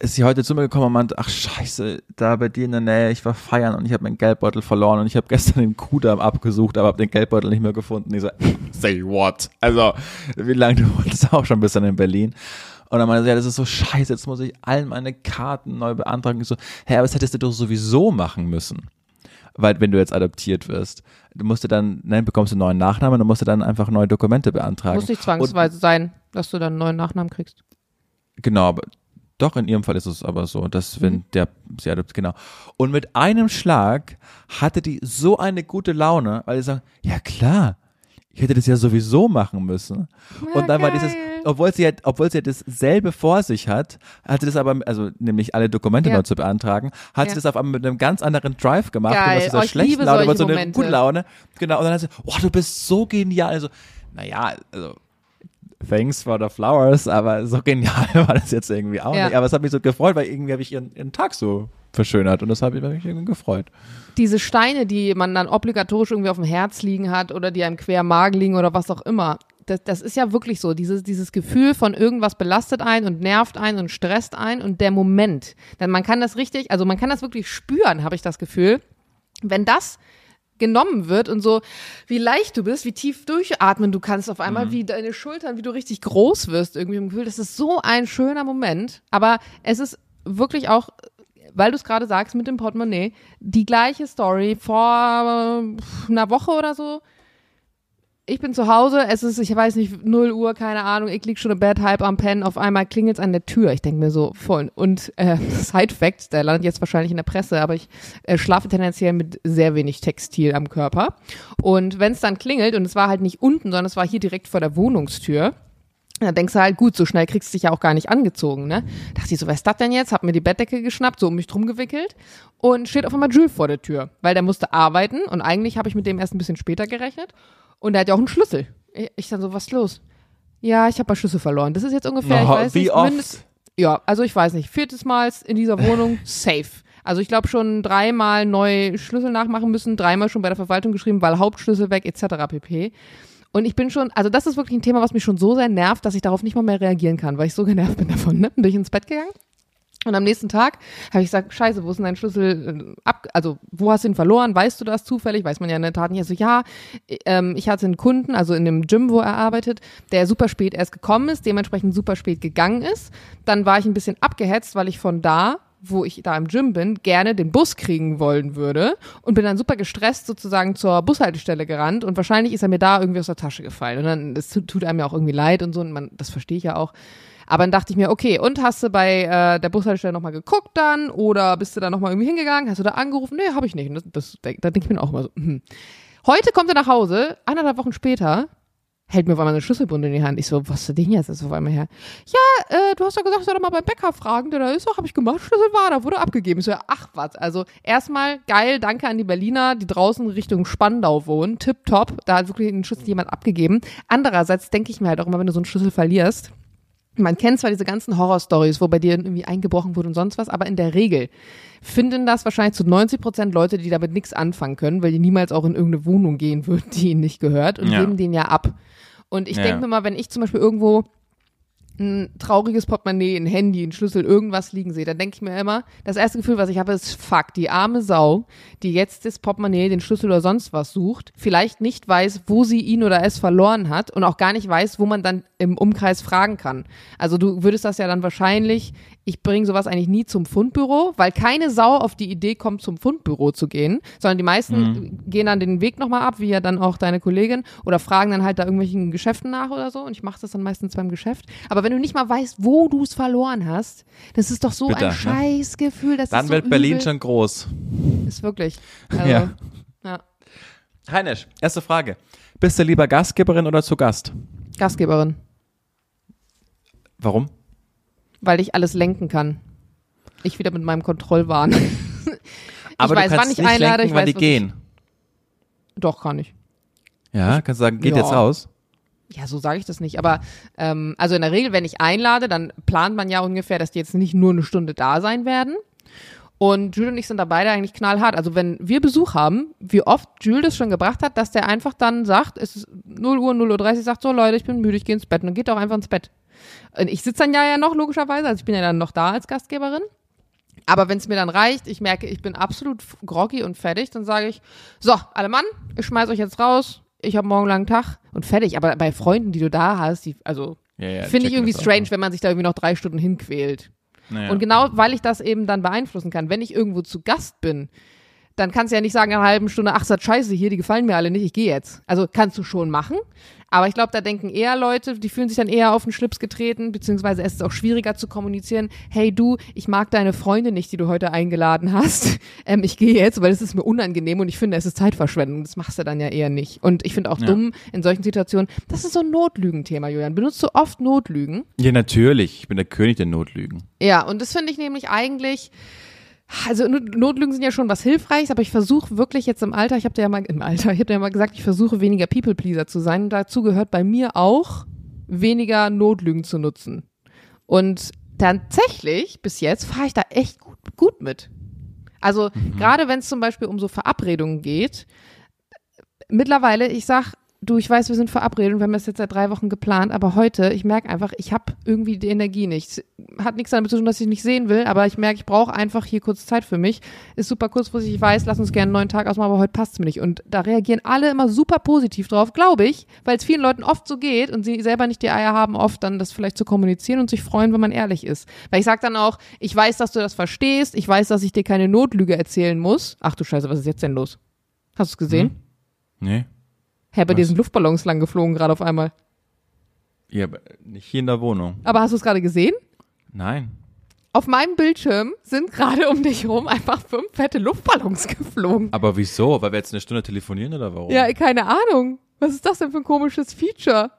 ist sie heute zu mir gekommen und meinte, ach scheiße, da bei dir in der Nähe, ich war feiern und ich habe meinen Geldbeutel verloren und ich habe gestern den Kudamm abgesucht, aber habe den Geldbeutel nicht mehr gefunden. Ich so, say what? Also, wie lange du wolltest auch schon bis dann in Berlin? Und dann meinte sie, ja, das ist so scheiße, jetzt muss ich all meine Karten neu beantragen. Ich so, hä, aber das hättest du doch sowieso machen müssen. Weil, wenn du jetzt adoptiert wirst, du musst dann, ne, bekommst du einen neuen Nachnamen, dann musst du dann einfach neue Dokumente beantragen. Muss nicht zwangsweise und, sein, dass du dann einen neuen Nachnamen kriegst. Genau, aber doch, in ihrem Fall ist es aber so, dass wenn mhm. der sie adoptiert, genau. Und mit einem Schlag hatte die so eine gute Laune, weil sie sagen, ja klar, ich hätte das ja sowieso machen müssen. Ja, und dann geil. war dieses, obwohl sie, halt, obwohl sie halt dasselbe vor sich hat, hatte das aber, also nämlich alle Dokumente ja. neu zu beantragen, hat ja. sie das auf einmal mit einem ganz anderen Drive gemacht, geil. und aus dieser oh, schlechten Laune, aber so eine gute Laune. Genau, und dann hat sie, oh, du bist so genial. Also, naja, also thanks for the flowers, aber so genial war das jetzt irgendwie auch ja. nicht. Aber es hat mich so gefreut, weil irgendwie habe ich ihren, ihren Tag so verschönert und das hat mich irgendwie gefreut. Diese Steine, die man dann obligatorisch irgendwie auf dem Herz liegen hat oder die einem quer im Magen liegen oder was auch immer, das, das ist ja wirklich so, dieses, dieses Gefühl von irgendwas belastet ein und nervt ein und stresst ein und der Moment. Denn man kann das richtig, also man kann das wirklich spüren, habe ich das Gefühl. Wenn das genommen wird und so, wie leicht du bist, wie tief durchatmen du kannst auf einmal, mhm. wie deine Schultern, wie du richtig groß wirst irgendwie im Gefühl. Das ist so ein schöner Moment. Aber es ist wirklich auch, weil du es gerade sagst mit dem Portemonnaie, die gleiche Story vor einer Woche oder so ich bin zu Hause, es ist, ich weiß nicht, 0 Uhr, keine Ahnung, ich lieg schon im Bett, halb am Pennen, auf einmal klingelt es an der Tür. Ich denke mir so, voll. Und äh, Side Fact, der landet jetzt wahrscheinlich in der Presse, aber ich äh, schlafe tendenziell mit sehr wenig Textil am Körper. Und wenn es dann klingelt, und es war halt nicht unten, sondern es war hier direkt vor der Wohnungstür, dann denkst du halt, gut, so schnell kriegst du dich ja auch gar nicht angezogen, ne? Dachte ich so, was ist das denn jetzt? Hab mir die Bettdecke geschnappt, so um mich drum gewickelt und steht auf einmal Jules vor der Tür, weil der musste arbeiten und eigentlich habe ich mit dem erst ein bisschen später gerechnet und er hat ja auch einen Schlüssel. Ich dann so, was ist los? Ja, ich habe mal Schlüssel verloren. Das ist jetzt ungefähr, no, ich weiß wie nicht, oft? Mindest, ja, also ich weiß nicht, viertes Mal in dieser Wohnung safe. Also ich glaube schon dreimal neu Schlüssel nachmachen müssen, dreimal schon bei der Verwaltung geschrieben, weil Hauptschlüssel weg etc. pp. Und ich bin schon, also das ist wirklich ein Thema, was mich schon so sehr nervt, dass ich darauf nicht mal mehr reagieren kann, weil ich so genervt bin davon. Ne? Bin ich ins Bett gegangen und am nächsten Tag habe ich gesagt, scheiße, wo ist denn dein Schlüssel äh, ab, also wo hast du ihn verloren? Weißt du das zufällig? Weiß man ja in der Tat nicht. Also ja, ähm, ich hatte einen Kunden, also in dem Gym, wo er arbeitet, der super spät erst gekommen ist, dementsprechend super spät gegangen ist. Dann war ich ein bisschen abgehetzt, weil ich von da wo ich da im Gym bin, gerne den Bus kriegen wollen würde und bin dann super gestresst sozusagen zur Bushaltestelle gerannt und wahrscheinlich ist er mir da irgendwie aus der Tasche gefallen und dann das tut einem ja auch irgendwie leid und so und man das verstehe ich ja auch aber dann dachte ich mir, okay, und hast du bei äh, der Bushaltestelle nochmal geguckt dann? Oder bist du da nochmal irgendwie hingegangen? Hast du da angerufen? Nee, habe ich nicht. Und das, das, da denke ich mir auch immer so, hm. Heute kommt er nach Hause, anderthalb Wochen später, hält mir auf einmal eine Schlüsselbunde in die Hand. Ich so, was ist denn jetzt? Das auf einmal her. Ja, äh, du hast ja gesagt, soll doch mal beim Bäcker fragen, der da ist. Doch, habe ich gemacht. Schlüssel war da, wurde abgegeben. Ich so, ach was. Also erstmal geil, danke an die Berliner, die draußen Richtung Spandau wohnen. Tipptopp. Da hat wirklich einen Schlüssel jemand abgegeben. Andererseits denke ich mir halt auch immer, wenn du so einen Schlüssel verlierst, man kennt zwar diese ganzen Horror-Stories, wo bei dir irgendwie eingebrochen wurde und sonst was, aber in der Regel finden das wahrscheinlich zu 90 Prozent Leute, die damit nichts anfangen können, weil die niemals auch in irgendeine Wohnung gehen würden, die ihnen nicht gehört und ja. geben den ja ab. Und ich ja. denke mir mal, wenn ich zum Beispiel irgendwo ein trauriges Portemonnaie, ein Handy, ein Schlüssel, irgendwas liegen sehe, dann denke ich mir immer, das erste Gefühl, was ich habe, ist fuck, die arme Sau, die jetzt das Portemonnaie, den Schlüssel oder sonst was sucht, vielleicht nicht weiß, wo sie ihn oder es verloren hat und auch gar nicht weiß, wo man dann im Umkreis fragen kann. Also du würdest das ja dann wahrscheinlich ich bringe sowas eigentlich nie zum Fundbüro, weil keine Sau auf die Idee kommt, zum Fundbüro zu gehen, sondern die meisten mhm. gehen dann den Weg nochmal ab, wie ja dann auch deine Kollegin, oder fragen dann halt da irgendwelchen Geschäften nach oder so. Und ich mache das dann meistens beim Geschäft. Aber wenn du nicht mal weißt, wo du es verloren hast, das ist doch so Bitter, ein ne? Scheißgefühl. Das dann ist so wird übel. Berlin schon groß. Ist wirklich. Also, ja. ja. Heinisch, erste Frage. Bist du lieber Gastgeberin oder zu Gast? Gastgeberin. Warum? weil ich alles lenken kann. Ich wieder mit meinem Kontrollwahn. Aber ich weiß, wann ich nicht einlade, lenken, ich weiß, wann die gehen. Ich, doch, kann ich. Ja, kannst du sagen, geht ja. jetzt raus? Ja, so sage ich das nicht. Aber ähm, also in der Regel, wenn ich einlade, dann plant man ja ungefähr, dass die jetzt nicht nur eine Stunde da sein werden. Und Jules und ich sind da beide eigentlich knallhart. Also wenn wir Besuch haben, wie oft Jules das schon gebracht hat, dass der einfach dann sagt, es ist 0 Uhr, 0 Uhr 30, sagt so, Leute, ich bin müde, ich gehe ins Bett. Und geht auch einfach ins Bett. Und ich sitze dann ja, ja noch, logischerweise, also ich bin ja dann noch da als Gastgeberin. Aber wenn es mir dann reicht, ich merke, ich bin absolut groggy und fertig, dann sage ich, so, alle Mann, ich schmeiß euch jetzt raus, ich habe morgen langen Tag und fertig. Aber bei Freunden, die du da hast, die, also Ja, ja, finde ich irgendwie auch. strange, wenn man sich da irgendwie noch drei Stunden hinquält. Naja. Und genau, weil ich das eben dann beeinflussen kann, wenn ich irgendwo zu Gast bin, dann kannst du ja nicht sagen, in einer halben Stunde, ach, das scheiße hier, die gefallen mir alle nicht, ich gehe jetzt. Also kannst du schon machen. Aber ich glaube, da denken eher Leute, die fühlen sich dann eher auf den Schlips getreten, beziehungsweise es ist auch schwieriger zu kommunizieren. Hey du, ich mag deine Freunde nicht, die du heute eingeladen hast. Ähm, ich gehe jetzt, weil es ist mir unangenehm und ich finde, es ist Zeitverschwendung. Das machst du dann ja eher nicht. Und ich finde auch Ja. dumm in solchen Situationen, das ist so ein Notlügenthema, Julian. Benutzt du oft Notlügen? ja, natürlich. Ich bin der König der Notlügen. Ja, und das finde ich nämlich eigentlich, also Not- Notlügen sind ja schon was Hilfreiches, aber ich versuche wirklich jetzt im Alter, ich habe dir ja mal im Alter, ich habe dir ja mal gesagt, ich versuche weniger People-Pleaser zu sein. Und dazu gehört bei mir auch, weniger Notlügen zu nutzen. Und tatsächlich, bis jetzt, fahre ich da echt gut, gut mit. Also gerade wenn es zum Beispiel um so Verabredungen geht, mittlerweile, ich sag, du, ich weiß, wir sind verabredet und wir haben das jetzt seit drei Wochen geplant, aber heute, ich merke einfach, ich habe irgendwie die Energie nicht. Hat nichts damit zu tun, dass ich nicht sehen will, aber ich merke, ich brauche einfach hier kurz Zeit für mich. Ist super kurzfristig, ich weiß, lass uns gerne einen neuen Tag ausmachen, aber heute passt es mir nicht. Und da reagieren alle immer super positiv drauf, glaube ich, weil es vielen Leuten oft so geht und sie selber nicht die Eier haben, oft dann das vielleicht zu kommunizieren und sich freuen, wenn man ehrlich ist. Weil ich sage dann auch, ich weiß, dass du das verstehst, ich weiß, dass ich dir keine Notlüge erzählen muss. Ach du Scheiße, was ist jetzt denn los? Hast du es gesehen? Nee. Hä, bei dir sind Luftballons lang geflogen gerade auf einmal. Ja, aber nicht hier in der Wohnung. Aber hast du es gerade gesehen? Nein. Auf meinem Bildschirm sind gerade um dich rum einfach fünf fette Luftballons geflogen. Aber wieso? Weil wir jetzt eine Stunde telefonieren oder warum? Ja, keine Ahnung. Was ist das denn für ein komisches Feature?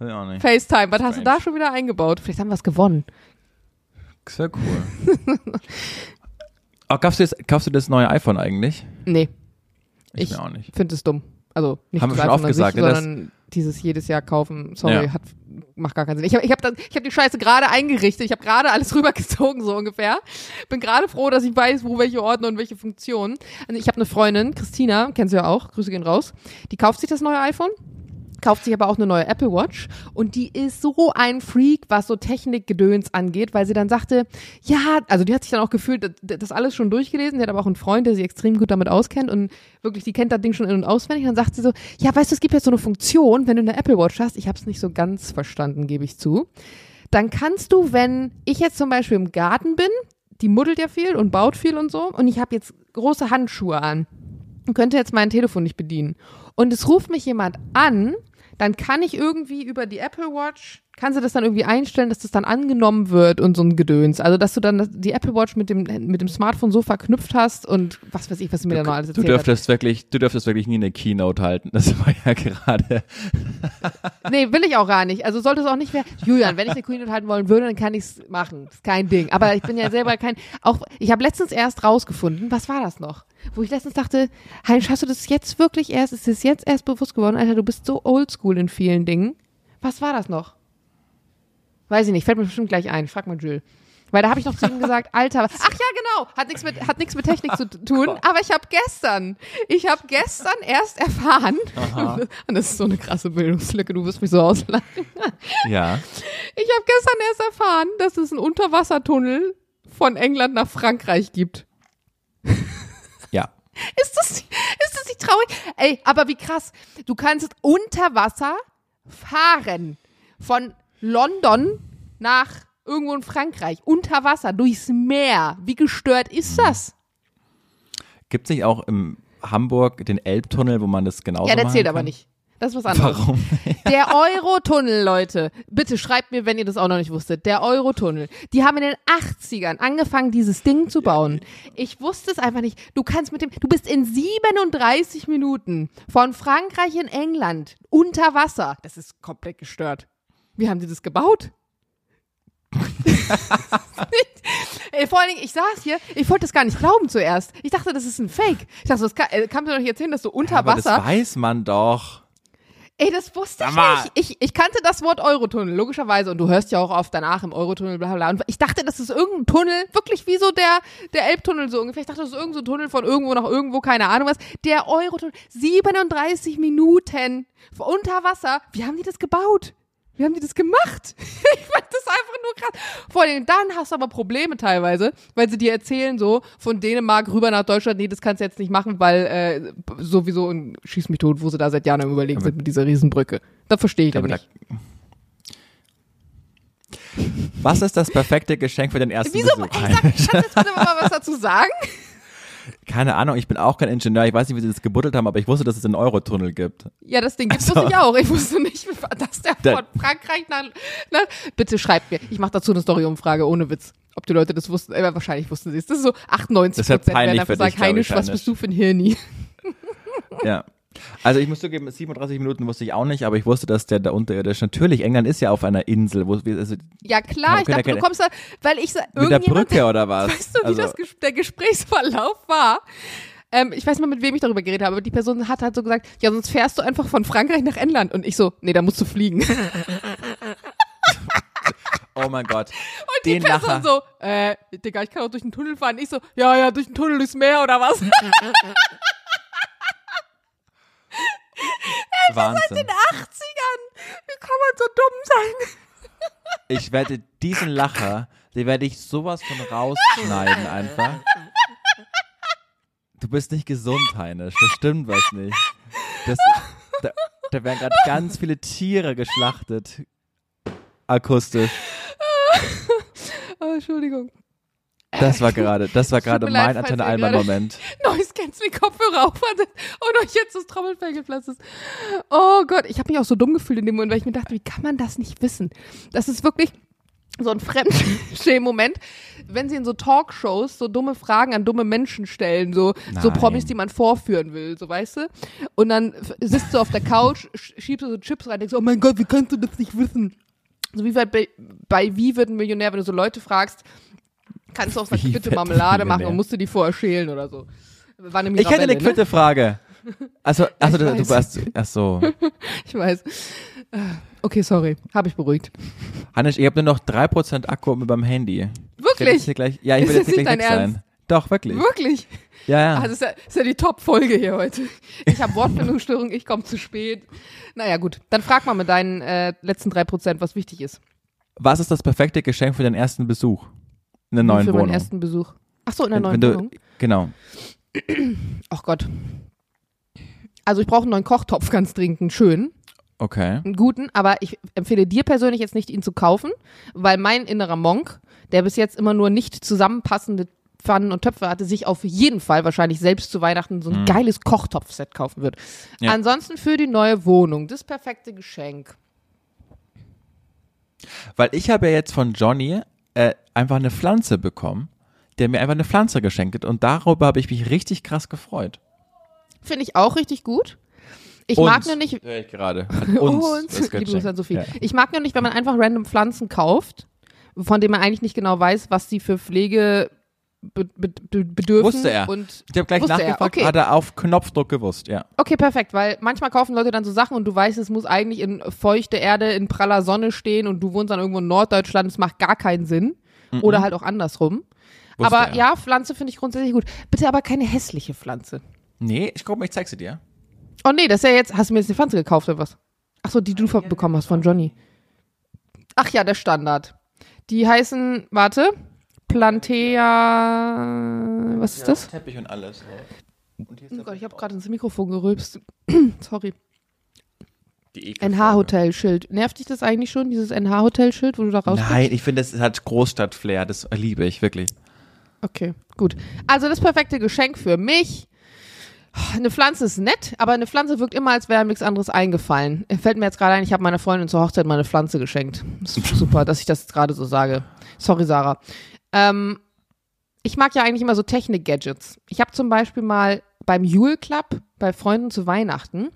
Ich auch nicht. FaceTime, was hast du da schon wieder eingebaut? Vielleicht haben wir es gewonnen. Sehr cool. oh, kaufst, du das, kaufst du das neue iPhone eigentlich? Nee, Ich, Ich- auch nicht. finde es dumm. Also nicht Haben wir schon oft gesagt, ne, das- sondern dieses jedes Jahr kaufen, sorry, Ja. hat, macht gar keinen Sinn. Ich habe ich hab, das- ich hab die Scheiße gerade eingerichtet. Ich habe gerade alles rübergezogen, so ungefähr. Bin gerade froh, dass ich weiß, wo welche Ordner und welche Funktionen. Also ich habe eine Freundin, Christina, kennst du ja auch, Grüße gehen raus. Die kauft sich das neue iPhone. Kauft sich aber auch eine neue Apple Watch. Und die ist so ein Freak, was so Technikgedöns angeht, weil sie dann sagte, ja, also die hat sich dann auch gefühlt, das, alles schon durchgelesen, die hat aber auch einen Freund, der sich extrem gut damit auskennt und wirklich, die kennt das Ding schon in- und auswendig. Dann sagt sie so, ja, weißt du, es gibt jetzt so eine Funktion, wenn du eine Apple Watch hast, ich habe es nicht so ganz verstanden, gebe ich zu, dann kannst du, wenn ich jetzt zum Beispiel im Garten bin, die muddelt ja viel und baut viel und so und ich habe jetzt große Handschuhe an und könnte jetzt mein Telefon nicht bedienen. Und es ruft mich jemand an, dann kann ich irgendwie über die Apple Watch, kannst du das dann irgendwie einstellen, dass das dann angenommen wird und so ein Gedöns. Also, dass du dann die Apple Watch mit dem, mit dem Smartphone so verknüpft hast und was weiß ich, was du mir da noch alles Du erzählt hast. dürftest wirklich, du dürftest wirklich nie eine Keynote halten. Das war ja gerade. Nee, will ich auch gar nicht. Also sollte es auch nicht mehr. Julian, wenn ich eine Queen halten wollen würde, dann kann ich es machen. Ist kein Ding. Aber ich bin ja selber kein. Auch ich habe letztens erst rausgefunden, was war das noch? Wo ich letztens dachte, Heinz, hast du das jetzt wirklich erst? Ist es jetzt erst bewusst geworden? Alter, du bist so oldschool in vielen Dingen. Was war das noch? Weiß ich nicht, fällt mir bestimmt gleich ein. Frag mal Jules. Weil da habe ich noch zu ihm gesagt, Alter, ach ja, genau, hat nichts mit, hat nichts mit Technik zu tun, aber ich habe gestern, ich habe gestern erst erfahren, und das ist so eine krasse Bildungslücke, du wirst mich so auslachen. Ja. Ich habe gestern erst erfahren, dass es einen Unterwassertunnel von England nach Frankreich gibt. Ja. Ist das, ist das nicht traurig? Ey, aber wie krass. Du kannst unter Wasser fahren. Von London nach irgendwo in Frankreich. Unter Wasser, durchs Meer. Wie gestört ist das? Gibt es nicht auch im Hamburg den Elbtunnel, wo man das genauso ja, der zählt kann? aber nicht. Das ist was anderes. Warum? Der Eurotunnel, Leute. Bitte schreibt mir, wenn ihr das auch noch nicht wusstet. Der Eurotunnel. Die haben in den 80ern angefangen, dieses Ding zu bauen. Ich wusste es einfach nicht. Du kannst mit dem, du bist in 37 Minuten von Frankreich in England unter Wasser. Das ist komplett gestört. Wie haben die das gebaut? Ey, vor allen Dingen, ich saß hier, ich wollte das gar nicht glauben zuerst. Ich dachte, das ist ein Fake. Ich dachte, das kann, äh, kann mir doch nicht erzählen, dass du unter Aber das Wasser weiß man doch. Ey, das wusste ich nicht. Ich, ich kannte das Wort Eurotunnel, logischerweise. Und du hörst ja auch oft danach im Eurotunnel, bla bla. bla. Und ich dachte, das ist irgendein Tunnel, wirklich wie so der, der Elbtunnel so ungefähr. Ich dachte, das ist irgendein so Tunnel von irgendwo nach irgendwo, keine Ahnung was. Der Eurotunnel, 37 Minuten unter Wasser. Wie haben die das gebaut? Wie haben die das gemacht? Ich fand das einfach nur krass. Vor allem dann hast du aber Probleme teilweise, weil sie dir erzählen so, von Dänemark rüber nach Deutschland, nee, das kannst du jetzt nicht machen, weil äh, sowieso ein Schieß mich tot, wo sie da seit Jahren am überlegen Aber- sind mit dieser Riesenbrücke. Da verstehe ich Aber aber nicht. was ist das perfekte Geschenk für den ersten Wieso? Besuch? Ey, sag, kannst du jetzt bitte mal was dazu sagen? Keine Ahnung, ich bin auch kein Ingenieur. Ich weiß nicht, wie sie das gebuddelt haben, aber ich wusste, dass es einen Eurotunnel gibt. Ja, das Ding gibt Also- wusste ich auch. Ich wusste nicht, dass der von Frankreich nach, nach Bitte schreibt mir. Ich mache dazu eine Story-Umfrage ohne Witz. Ob die Leute das wussten, äh, wahrscheinlich wussten sie es. Das ist so 98 Das wär Prozent werden peinlich einfach für sagen, Heinisch, was bist du für ein Hirni? Ja. Also ich muss zugeben, 37 Minuten wusste ich auch nicht, aber ich wusste, dass der da unterirdisch, natürlich, England ist ja auf einer Insel, wo wir, also Ja klar, ich dachte, du keine- kommst da, weil ich mit der Brücke oder was? weißt du, wie also, das der Gesprächsverlauf war? Ähm, ich weiß nicht mal, mit wem ich darüber geredet habe, aber die Person hat halt so gesagt, ja, sonst fährst du einfach von Frankreich nach England. Und ich so, nee, da musst du fliegen. oh mein Gott. Und die Den Person Lacher. so, äh, Digga, ich kann auch durch den Tunnel fahren. Ich so, ja, ja, durch den Tunnel durchs Meer oder was? Wahnsinn. 80ern. Wie kann man so dumm sein? Ich werde diesen Lacher, den werde ich sowas von rausschneiden einfach. Du bist nicht gesund, Heinisch. Das stimmt was nicht. Das, da, da werden gerade ganz viele Tiere geschlachtet. Akustisch. Oh, Entschuldigung. Das war gerade, das war gerade mein Antenne gerade- Moment. Neues Canceling Kopfhörer aufhattet und euch jetzt das Trommelfell geplatzt ist. Oh Gott, ich habe mich auch so dumm gefühlt in dem Moment, weil ich mir dachte, wie kann man das nicht wissen? Das ist wirklich so ein Fremdschämen-Moment, wenn sie in so Talkshows so dumme Fragen an dumme Menschen stellen, so, so Nein. Promis, die man vorführen will, so weißt du? Und dann sitzt du auf der Couch, sch- schiebst du so Chips rein, denkst, oh mein Gott, wie kannst du das nicht wissen? So wie bei, bei Wie wird ein Millionär, wenn du so Leute fragst, kannst du auch sagen, Wie bitte wird ein Marmelade machen und musst du die vorher schälen oder so. War eine Ich hätte eine ne? Quitterfrage. Also, also Ich du, du warst, ach so. Ich weiß. Okay, sorry. Habe ich beruhigt. Hannes, ich habe nur noch 3% Akku beim Handy. Ich Wirklich? hier gleich, ja, ich will jetzt das hier nicht gleich weg dein sein. Doch, wirklich. Wirklich? Ja, ja. Ah, das ist ja, ist ja die Top-Folge hier heute. Ich habe Wortfindungsstörung, ich komme zu spät. Naja, gut. Dann frag mal mit deinen äh, letzten drei Prozent, was wichtig ist. Was ist das perfekte Geschenk für den ersten Besuch? In der neuen für Wohnung. meinen ersten Besuch. Ach so, in der neuen wenn Wohnung. du, genau. Ach Gott. Also ich brauche einen neuen Kochtopf, ganz dringend, schönen, Okay. einen guten, aber ich empfehle dir persönlich jetzt nicht, ihn zu kaufen, weil mein innerer Monk, der bis jetzt immer nur nicht zusammenpassende Pfannen und Töpfe hatte, sich auf jeden Fall wahrscheinlich selbst zu Weihnachten so ein geiles Kochtopfset kaufen wird. Ja. Ansonsten für die neue Wohnung, das perfekte Geschenk. Weil ich habe ja jetzt von Johnny äh, einfach eine Pflanze bekommen, der mir einfach eine Pflanze geschenkt hat und darüber habe ich mich richtig krass gefreut. Finde ich auch richtig gut. Ich Uns, mag nur nicht, ich gerade. Uns. uns, das liebe Grüße an Sophie. Ja. Ich mag nur nicht, wenn man einfach random Pflanzen kauft, von denen man eigentlich nicht genau weiß, was sie für Pflege be be be bedürfen. Wusste er. Und Ich habe gleich Wusste er, nachgefragt, okay. hat er auf Knopfdruck gewusst, ja. okay, perfekt, weil manchmal kaufen Leute dann so Sachen und du weißt, es muss eigentlich in feuchte Erde, in praller Sonne stehen und du wohnst dann irgendwo in Norddeutschland, es macht gar keinen Sinn. Oder halt auch andersrum. Wusste aber er. ja, Pflanze finde ich grundsätzlich gut. Bitte aber keine hässliche Pflanze. Nee, ich guck mal, ich zeig sie dir. Oh nee, das ist ja jetzt, hast du mir jetzt eine Pflanze gekauft oder was? Ach so, die du bekommen hast von Johnny. Ach ja, der Standard. Die heißen, warte, Plantea, was ist das? Teppich und alles. Und Oh Gott, ich habe gerade ins Mikrofon gerülpst. Sorry. NH-Hotel-Schild. Nervt dich das eigentlich schon, dieses NH-Hotel-Schild, wo du da rauskommst? Nein, ich finde, es hat Großstadt-Flair. Das liebe ich, wirklich. Okay, gut. Also das perfekte Geschenk für mich. Eine Pflanze ist nett, aber eine Pflanze wirkt immer, als wäre nichts anderes eingefallen. Fällt mir jetzt gerade ein, ich habe meiner Freundin zur Hochzeit mal eine Pflanze geschenkt. Super, dass ich das gerade so sage. Sorry, Sarah. Ähm, ich mag ja eigentlich immer so Technik-Gadgets. Ich habe zum Beispiel mal beim Jule Club bei Freunden zu Weihnachten,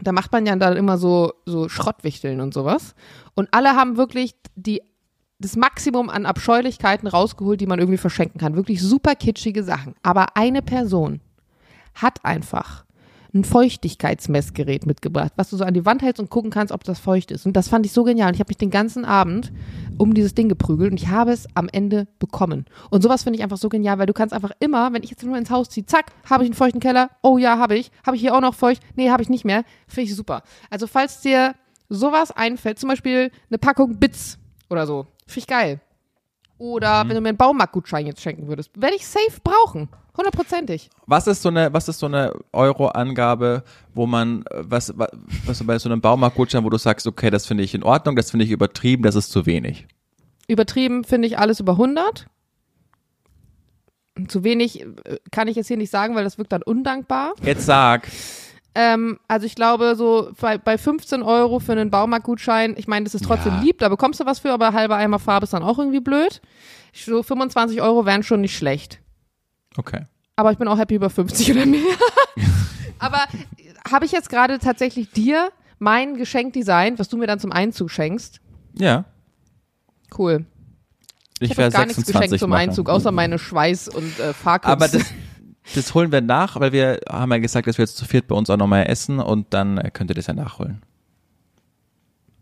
da macht man ja dann immer so, so Schrottwichteln und sowas. Und alle haben wirklich die das Maximum an Abscheulichkeiten rausgeholt, die man irgendwie verschenken kann. Wirklich super kitschige Sachen. Aber eine Person hat einfach ein Feuchtigkeitsmessgerät mitgebracht, was du so an die Wand hältst und gucken kannst, ob das feucht ist. Und das fand ich so genial. Und ich habe mich den ganzen Abend um dieses Ding geprügelt und ich habe es am Ende bekommen. Und sowas finde ich einfach so genial, weil du kannst einfach immer, wenn ich jetzt nur ins Haus ziehe, zack, habe ich einen feuchten Keller. Oh ja, habe ich. Habe ich hier auch noch feucht? Nee, habe ich nicht mehr. Finde ich super. Also falls dir sowas einfällt, zum Beispiel eine Packung Bits oder so, finde ich geil. Oder wenn du mir einen Baumarktgutschein jetzt schenken würdest, werde ich safe brauchen. Hundertprozentig. Was ist so eine, was ist so eine Euro-Angabe, wo man, äh, was, was, was bei so einem Baumarktgutschein, wo du sagst, okay, das finde ich in Ordnung, das finde ich übertrieben, das ist zu wenig. Übertrieben finde ich alles über 100. Zu wenig äh, kann ich jetzt hier nicht sagen, weil das wirkt dann undankbar. Jetzt sag, Ähm, also ich glaube, so bei, bei 15 Euro für einen Baumarktgutschein, ich meine, das ist trotzdem Ja. lieb, da bekommst du was für, aber halber Eimer Farbe ist dann auch irgendwie blöd. So 25 Euro wären schon nicht schlecht. okay. Aber ich bin auch happy über 50 oder mehr. aber habe ich jetzt gerade tatsächlich dir mein Geschenkdesign, was du mir dann zum Einzug schenkst? Ja. Cool. Ich, Ich, habe gar nichts 26 geschenkt zum machen. Einzug, außer meine Schweiß- und äh, Fahrkunst. Aber das, das holen wir nach, weil wir haben ja gesagt, dass wir jetzt zu viert bei uns auch nochmal essen und dann könnt ihr das ja nachholen.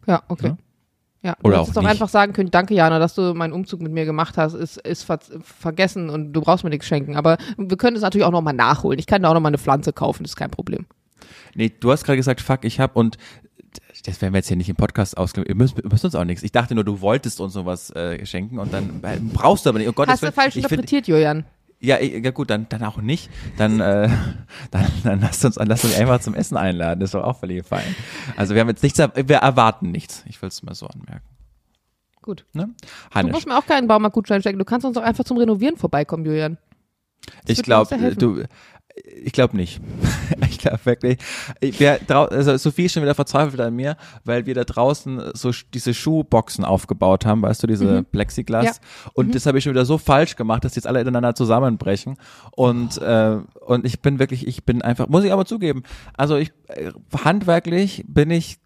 Ja, okay. Ja. Ja, Oder du hättest auch nicht. einfach sagen können, danke Jana, dass du meinen Umzug mit mir gemacht hast, ist, ist ver vergessen und du brauchst mir nichts schenken. Aber wir können es natürlich auch nochmal nachholen. Ich kann da auch nochmal eine Pflanze kaufen, das ist kein Problem. Nee, du hast gerade gesagt, fuck, ich hab und das werden wir jetzt hier nicht im Podcast ausgeben. Ihr müsst, ihr müsst uns auch nichts. Ich dachte nur, du wolltest uns sowas äh, schenken und dann äh, brauchst du aber nicht. Oh Gott, Hast du falsch interpretiert, Julian? Ja, ich- ja gut, dann, dann auch nicht. Dann, äh, dann, dann lasst uns, lasst uns einfach zum Essen einladen. Das ist doch auch völlig fein. Also wir haben jetzt nichts, wir erwarten nichts. Ich will es mal so anmerken. Gut. Ne? Du Hannes, musst mir auch keinen Baumarktgutschein schenken. Du kannst uns doch einfach zum Renovieren vorbeikommen, Julian. ich mir auch glaube, du, ich glaube nicht. ich glaube wirklich. Ich, wir, also Sophie ist schon wieder verzweifelt an mir, weil wir da draußen so diese Schuhboxen aufgebaut haben, weißt du, diese Plexiglas. Ja. Und das habe ich schon wieder so falsch gemacht, dass die jetzt alle ineinander zusammenbrechen. Und, äh, und ich bin wirklich, ich bin einfach, muss ich aber zugeben, also ich, äh, handwerklich bin ich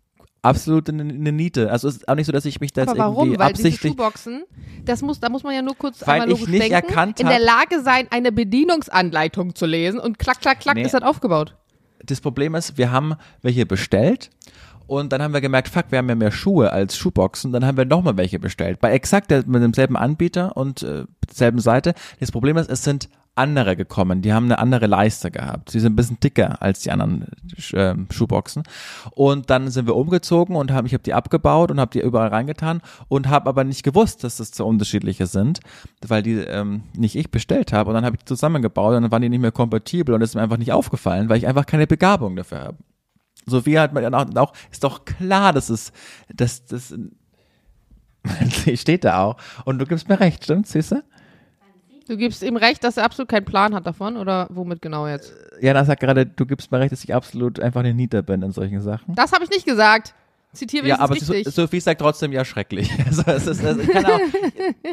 absolut eine, eine Niete. Also es ist auch nicht so, dass ich mich da jetzt Aber warum? irgendwie Weil diese absichtlich Schuhboxen, das muss, da muss man ja nur kurz Weil einmal ich nicht denken, erkannt in der Lage sein, eine Bedienungsanleitung zu lesen und klack, klack, klack Nee. ist das aufgebaut. das Problem ist, wir haben welche bestellt und dann haben wir gemerkt, fuck, wir haben ja mehr Schuhe als Schuhboxen, dann haben wir nochmal welche bestellt. Bei exakt der, mit demselben Anbieter und äh, derselben Seite. Das Problem ist, es sind andere gekommen, die haben eine andere Leiste gehabt. Sie sind ein bisschen dicker als die anderen ähm, Schuhboxen. Und dann sind wir umgezogen und haben, ich habe die abgebaut und habe die überall reingetan und habe aber nicht gewusst, dass das so unterschiedliche sind, weil die ähm, nicht ich bestellt habe. Und dann habe ich die zusammengebaut und dann waren die nicht mehr kompatibel und das ist mir einfach nicht aufgefallen, weil ich einfach keine Begabung dafür habe. Sophie hat mir dann auch, auch ist doch klar, dass es, dass das steht da auch. Und du gibst mir recht, stimmt, Süße? Du gibst ihm recht, dass er absolut keinen Plan hat davon oder womit genau jetzt? Jana sagt gerade, du gibst mir recht, dass ich absolut einfach eine Niete bin in solchen Sachen. Das habe ich nicht gesagt. Zitiere Ja, aber richtig. Sophie sagt trotzdem ja schrecklich. Also, es ist, kann auch,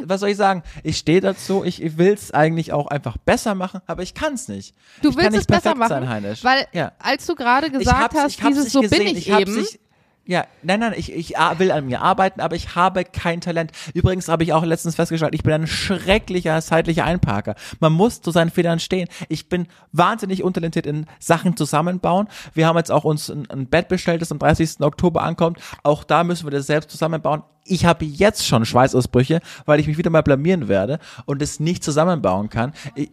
was soll ich sagen? Ich stehe dazu, ich, ich will es eigentlich auch einfach besser machen, aber ich kann es nicht. Du ich willst kann nicht es besser machen, sein, weil ja. als du gerade Ich gesagt hast, ich dieses so bin gesehen. ich, hab's eben. nicht- ja, nein, nein, ich, ich will an mir arbeiten, aber ich habe kein Talent. Übrigens habe ich auch letztens festgestellt, ich bin ein schrecklicher zeitlicher Einparker. Man muss zu seinen Fehlern stehen. Ich bin wahnsinnig untalentiert in Sachen zusammenbauen. Wir haben jetzt auch uns ein, ein Bett bestellt, das am 30. Oktober ankommt. Auch da müssen wir das selbst zusammenbauen. Ich habe jetzt schon Schweißausbrüche, weil ich mich wieder mal blamieren werde und es nicht zusammenbauen kann. Ich,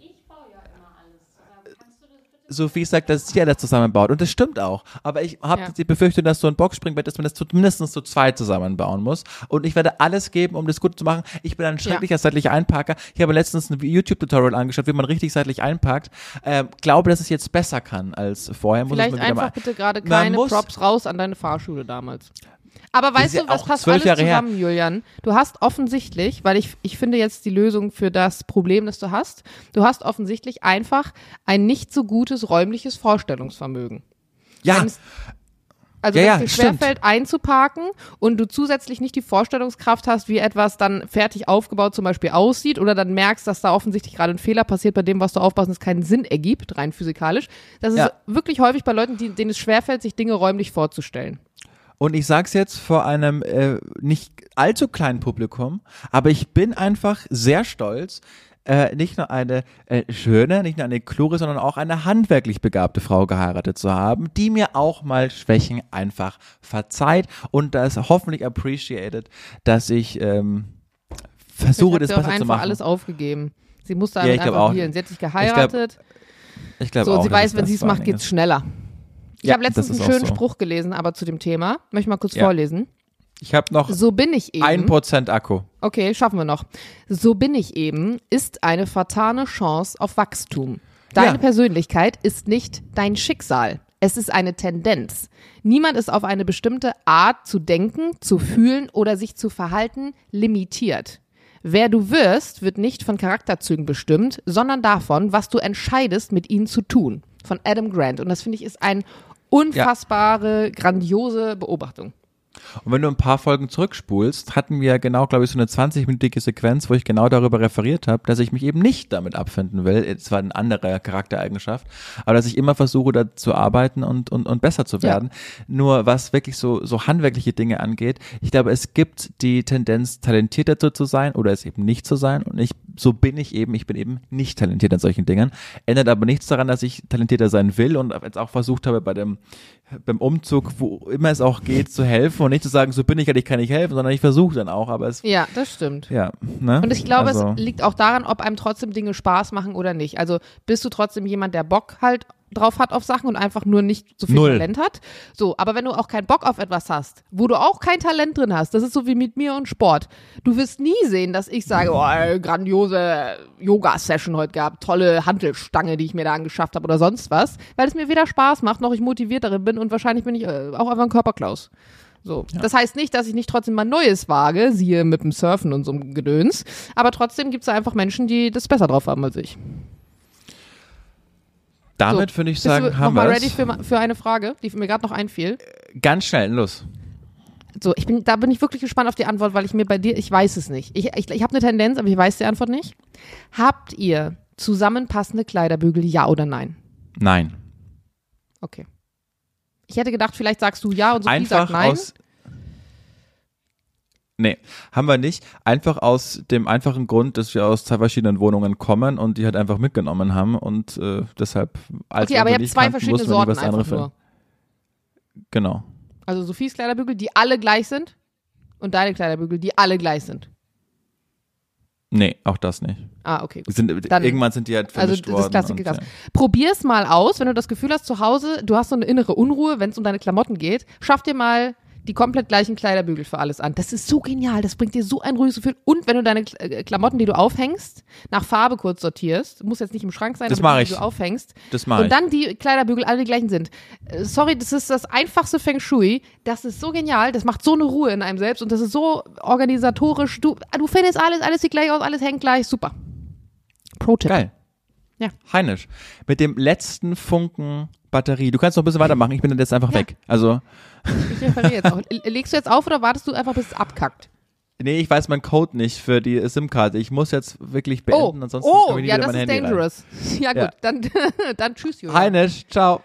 Sophie sagt, dass sie alles zusammenbaut. Und das stimmt auch. Aber ich habe Ja. die Befürchtung, dass so ein Boxspringbett, dass man das zumindest zu zweit zusammenbauen muss. Und ich werde alles geben, um das gut zu machen. Ich bin ein schrecklicher seitlicher Einparker. Ich habe letztens ein YouTube-Tutorial angeschaut, wie man richtig seitlich einparkt. Ähm, glaube, dass ich jetzt besser kann als vorher. Muss es Vielleicht einfach bitte gerade keine muss- Props raus an deine Fahrschule damals. Aber weißt ja du, was passt alles Jahre her. zusammen, Julian? Du hast offensichtlich, weil ich, ich finde jetzt die Lösung für das Problem, das du hast, du hast offensichtlich einfach ein nicht so gutes räumliches Vorstellungsvermögen. Ja, Wenn's- Also Ja, wenn ja, es dir stimmt. schwerfällt einzuparken und du zusätzlich nicht die Vorstellungskraft hast, wie etwas dann fertig aufgebaut zum Beispiel aussieht oder dann merkst, dass da offensichtlich gerade ein Fehler passiert, bei dem, was du aufbaust, und es keinen Sinn ergibt, rein physikalisch. Das ist Ja. wirklich häufig bei Leuten, die, denen es schwerfällt, sich Dinge räumlich vorzustellen. Und ich sag's jetzt vor einem äh, nicht allzu kleinen Publikum, aber ich bin einfach sehr stolz, äh, nicht nur eine äh, schöne, nicht nur eine kluge, sondern auch eine handwerklich begabte Frau geheiratet zu haben, die mir auch mal Schwächen einfach verzeiht und das hoffentlich appreciated, dass ich ähm, versuche, das sie besser zu einfach machen. alles aufgegeben. Sie musste Ja, glaub einfach auch. Sie hat sich geheiratet. ich glaube so, auch, sie weiß, wenn sie es macht, geht's schneller. Ich Ja, habe letztens einen schönen so. Spruch gelesen, aber zu dem Thema. Möchte ich mal kurz Ja. vorlesen. Ich habe noch So bin ich eben. ein Prozent Akku. Okay, schaffen wir noch. So bin ich eben ist eine vertane Chance auf Wachstum. Deine Ja. Persönlichkeit ist nicht dein Schicksal. Es ist eine Tendenz. Niemand ist auf eine bestimmte Art zu denken, zu fühlen oder sich zu verhalten limitiert. Wer du wirst, wird nicht von Charakterzügen bestimmt, sondern davon, was du entscheidest, mit ihnen zu tun. Von Adam Grant. Und das finde ich ist eine unfassbare, grandiose Beobachtung. Und wenn du ein paar Folgen zurückspulst, hatten wir genau, glaube ich, so eine 20-minütige Sequenz, wo ich genau darüber referiert habe, dass ich mich eben nicht damit abfinden will. Es war eine andere Charaktereigenschaft, aber dass ich immer versuche, da zu arbeiten und, und, und besser zu werden. Nur was wirklich so, so handwerkliche Dinge angeht, ich glaube, es gibt die Tendenz, talentiert dazu zu sein oder es eben nicht zu sein. Und ich, so bin ich eben, ich bin eben nicht talentiert an solchen Dingen. Ändert aber nichts daran, dass ich talentierter sein will und jetzt auch versucht habe, bei dem beim Umzug, wo immer es auch geht, zu helfen und nicht zu sagen, so bin ich halt, ich kann nicht helfen, sondern ich versuche dann auch, aber es, Ja, das stimmt. ja, ne? Und ich glaube, also, es liegt auch daran, ob einem trotzdem Dinge Spaß machen oder nicht. Also bist du trotzdem jemand, der Bock halt drauf hat auf Sachen und einfach nur nicht so viel Null. Talent hat. So, aber wenn du auch keinen Bock auf etwas hast, wo du auch kein Talent drin hast, das ist so wie mit mir und Sport. Du wirst nie sehen, dass ich sage, oh, ey, grandiose Yoga-Session heute gehabt, tolle Handelstange, die ich mir da angeschafft habe oder sonst was, weil es mir weder Spaß macht, noch ich motiviert darin bin und wahrscheinlich bin ich äh, auch einfach ein Körperklaus. So. Das heißt nicht, dass ich nicht trotzdem mal Neues wage, siehe mit dem Surfen und so einem Gedöns, aber trotzdem gibt es einfach Menschen, die das besser drauf haben als ich. Damit so, würde ich sagen, haben wir ready es. für, für eine Frage, die mir gerade noch einfiel? Ganz schnell, los. So, ich bin, da bin ich wirklich gespannt auf die Antwort, weil ich mir bei dir, ich weiß es nicht. Ich, ich, ich habe eine Tendenz, aber ich weiß die Antwort nicht. Habt ihr zusammenpassende Kleiderbügel, ja oder nein? Nein. Okay. Ich hätte gedacht, vielleicht sagst du ja und Einfach sagt nein. aus. Nee, haben wir nicht. Einfach aus dem einfachen Grund, dass wir aus zwei verschiedenen Wohnungen kommen und die halt einfach mitgenommen haben und äh, deshalb als okay, aber ihr habt zwei verschiedene Sorten was einfach nur. Genau. Also Sophies Kleiderbügel, die alle gleich sind und deine Kleiderbügel, die alle gleich sind. Nee, auch das nicht. Ah, okay. Gut. Sind, Dann- irgendwann sind die halt Also vermischt das worden. Klassiker. und, Klasse. ja. Probier's mal aus, wenn du das Gefühl hast, zu Hause, du hast so eine innere Unruhe, wenn es um deine Klamotten geht. Schaff dir mal die komplett gleichen Kleiderbügel für alles an. Das ist so genial, das bringt dir so ein ruhiges Gefühl. Und wenn du deine äh, Klamotten, die du aufhängst, nach Farbe kurz sortierst, muss jetzt nicht im Schrank sein, Das aber die, ich. die du aufhängst, Das mache und ich. dann die Kleiderbügel alle die gleichen sind. Äh, Sorry, das ist das einfachste Feng Shui. Das ist so genial. Das macht so eine Ruhe in einem selbst und das ist so organisatorisch. Du, du findest alles, alles sieht gleich aus, alles hängt gleich. Super. Pro-Tipp. Geil. Ja. Heinisch. Mit dem letzten Funken Batterie. Du kannst noch ein bisschen weitermachen. Ich bin dann jetzt einfach Ja. weg. Also, Ich referiere jetzt auch. Legst du jetzt auf oder wartest du einfach, bis es abkackt? nee, ich weiß meinen Code nicht für die SIM-Karte. Ich muss jetzt wirklich Oh, beenden, ansonsten oh komme ich nie ja, wieder das mein ist Handy rein. dangerous. Ja gut, Ja. dann, dann tschüss, Julia. Heinisch, ciao.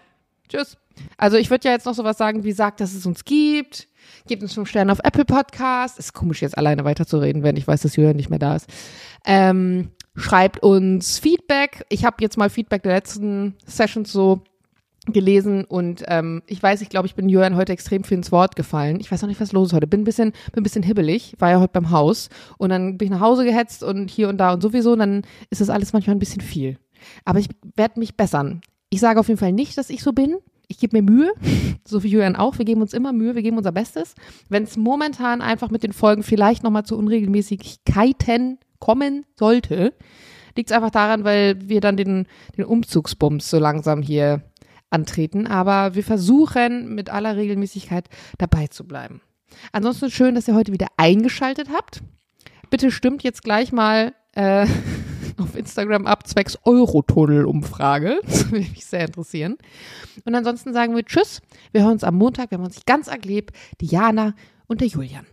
Tschüss. Also ich würde ja jetzt noch sowas sagen, wie sagt, dass es uns gibt. Gebt uns fünf Sterne auf Apple Podcast. Ist komisch, jetzt alleine weiterzureden, wenn ich weiß, dass Julian nicht mehr da ist. Ähm, schreibt uns Feedback. Ich habe jetzt mal Feedback der letzten Sessions so gelesen und ähm, ich weiß, ich glaube, ich bin Julian heute extrem viel ins Wort gefallen. Ich weiß noch nicht, was los ist heute. Bin ein bisschen, bin ein bisschen hibbelig, war ja heute beim Haus und dann bin ich nach Hause gehetzt und hier und da und sowieso und dann ist das alles manchmal ein bisschen viel. Aber ich werde mich bessern. Ich sage auf jeden Fall nicht, dass ich so bin. Ich gebe mir Mühe, so wie Julian auch. Wir geben uns immer Mühe, wir geben unser Bestes. Wenn es momentan einfach mit den Folgen vielleicht nochmal zu Unregelmäßigkeiten kommen sollte, liegt es einfach daran, weil wir dann den, den Umzugsbums so langsam hier antreten. Aber wir versuchen mit aller Regelmäßigkeit dabei zu bleiben. Ansonsten schön, dass ihr heute wieder eingeschaltet habt. Bitte stimmt jetzt gleich mal äh, auf Instagram ab, zwecks Eurotunnel-Umfrage. Das würde mich sehr interessieren. Und ansonsten sagen wir Tschüss. Wir hören uns am Montag. Wir haben uns ganz arg lieb. Die Jana und der Julian.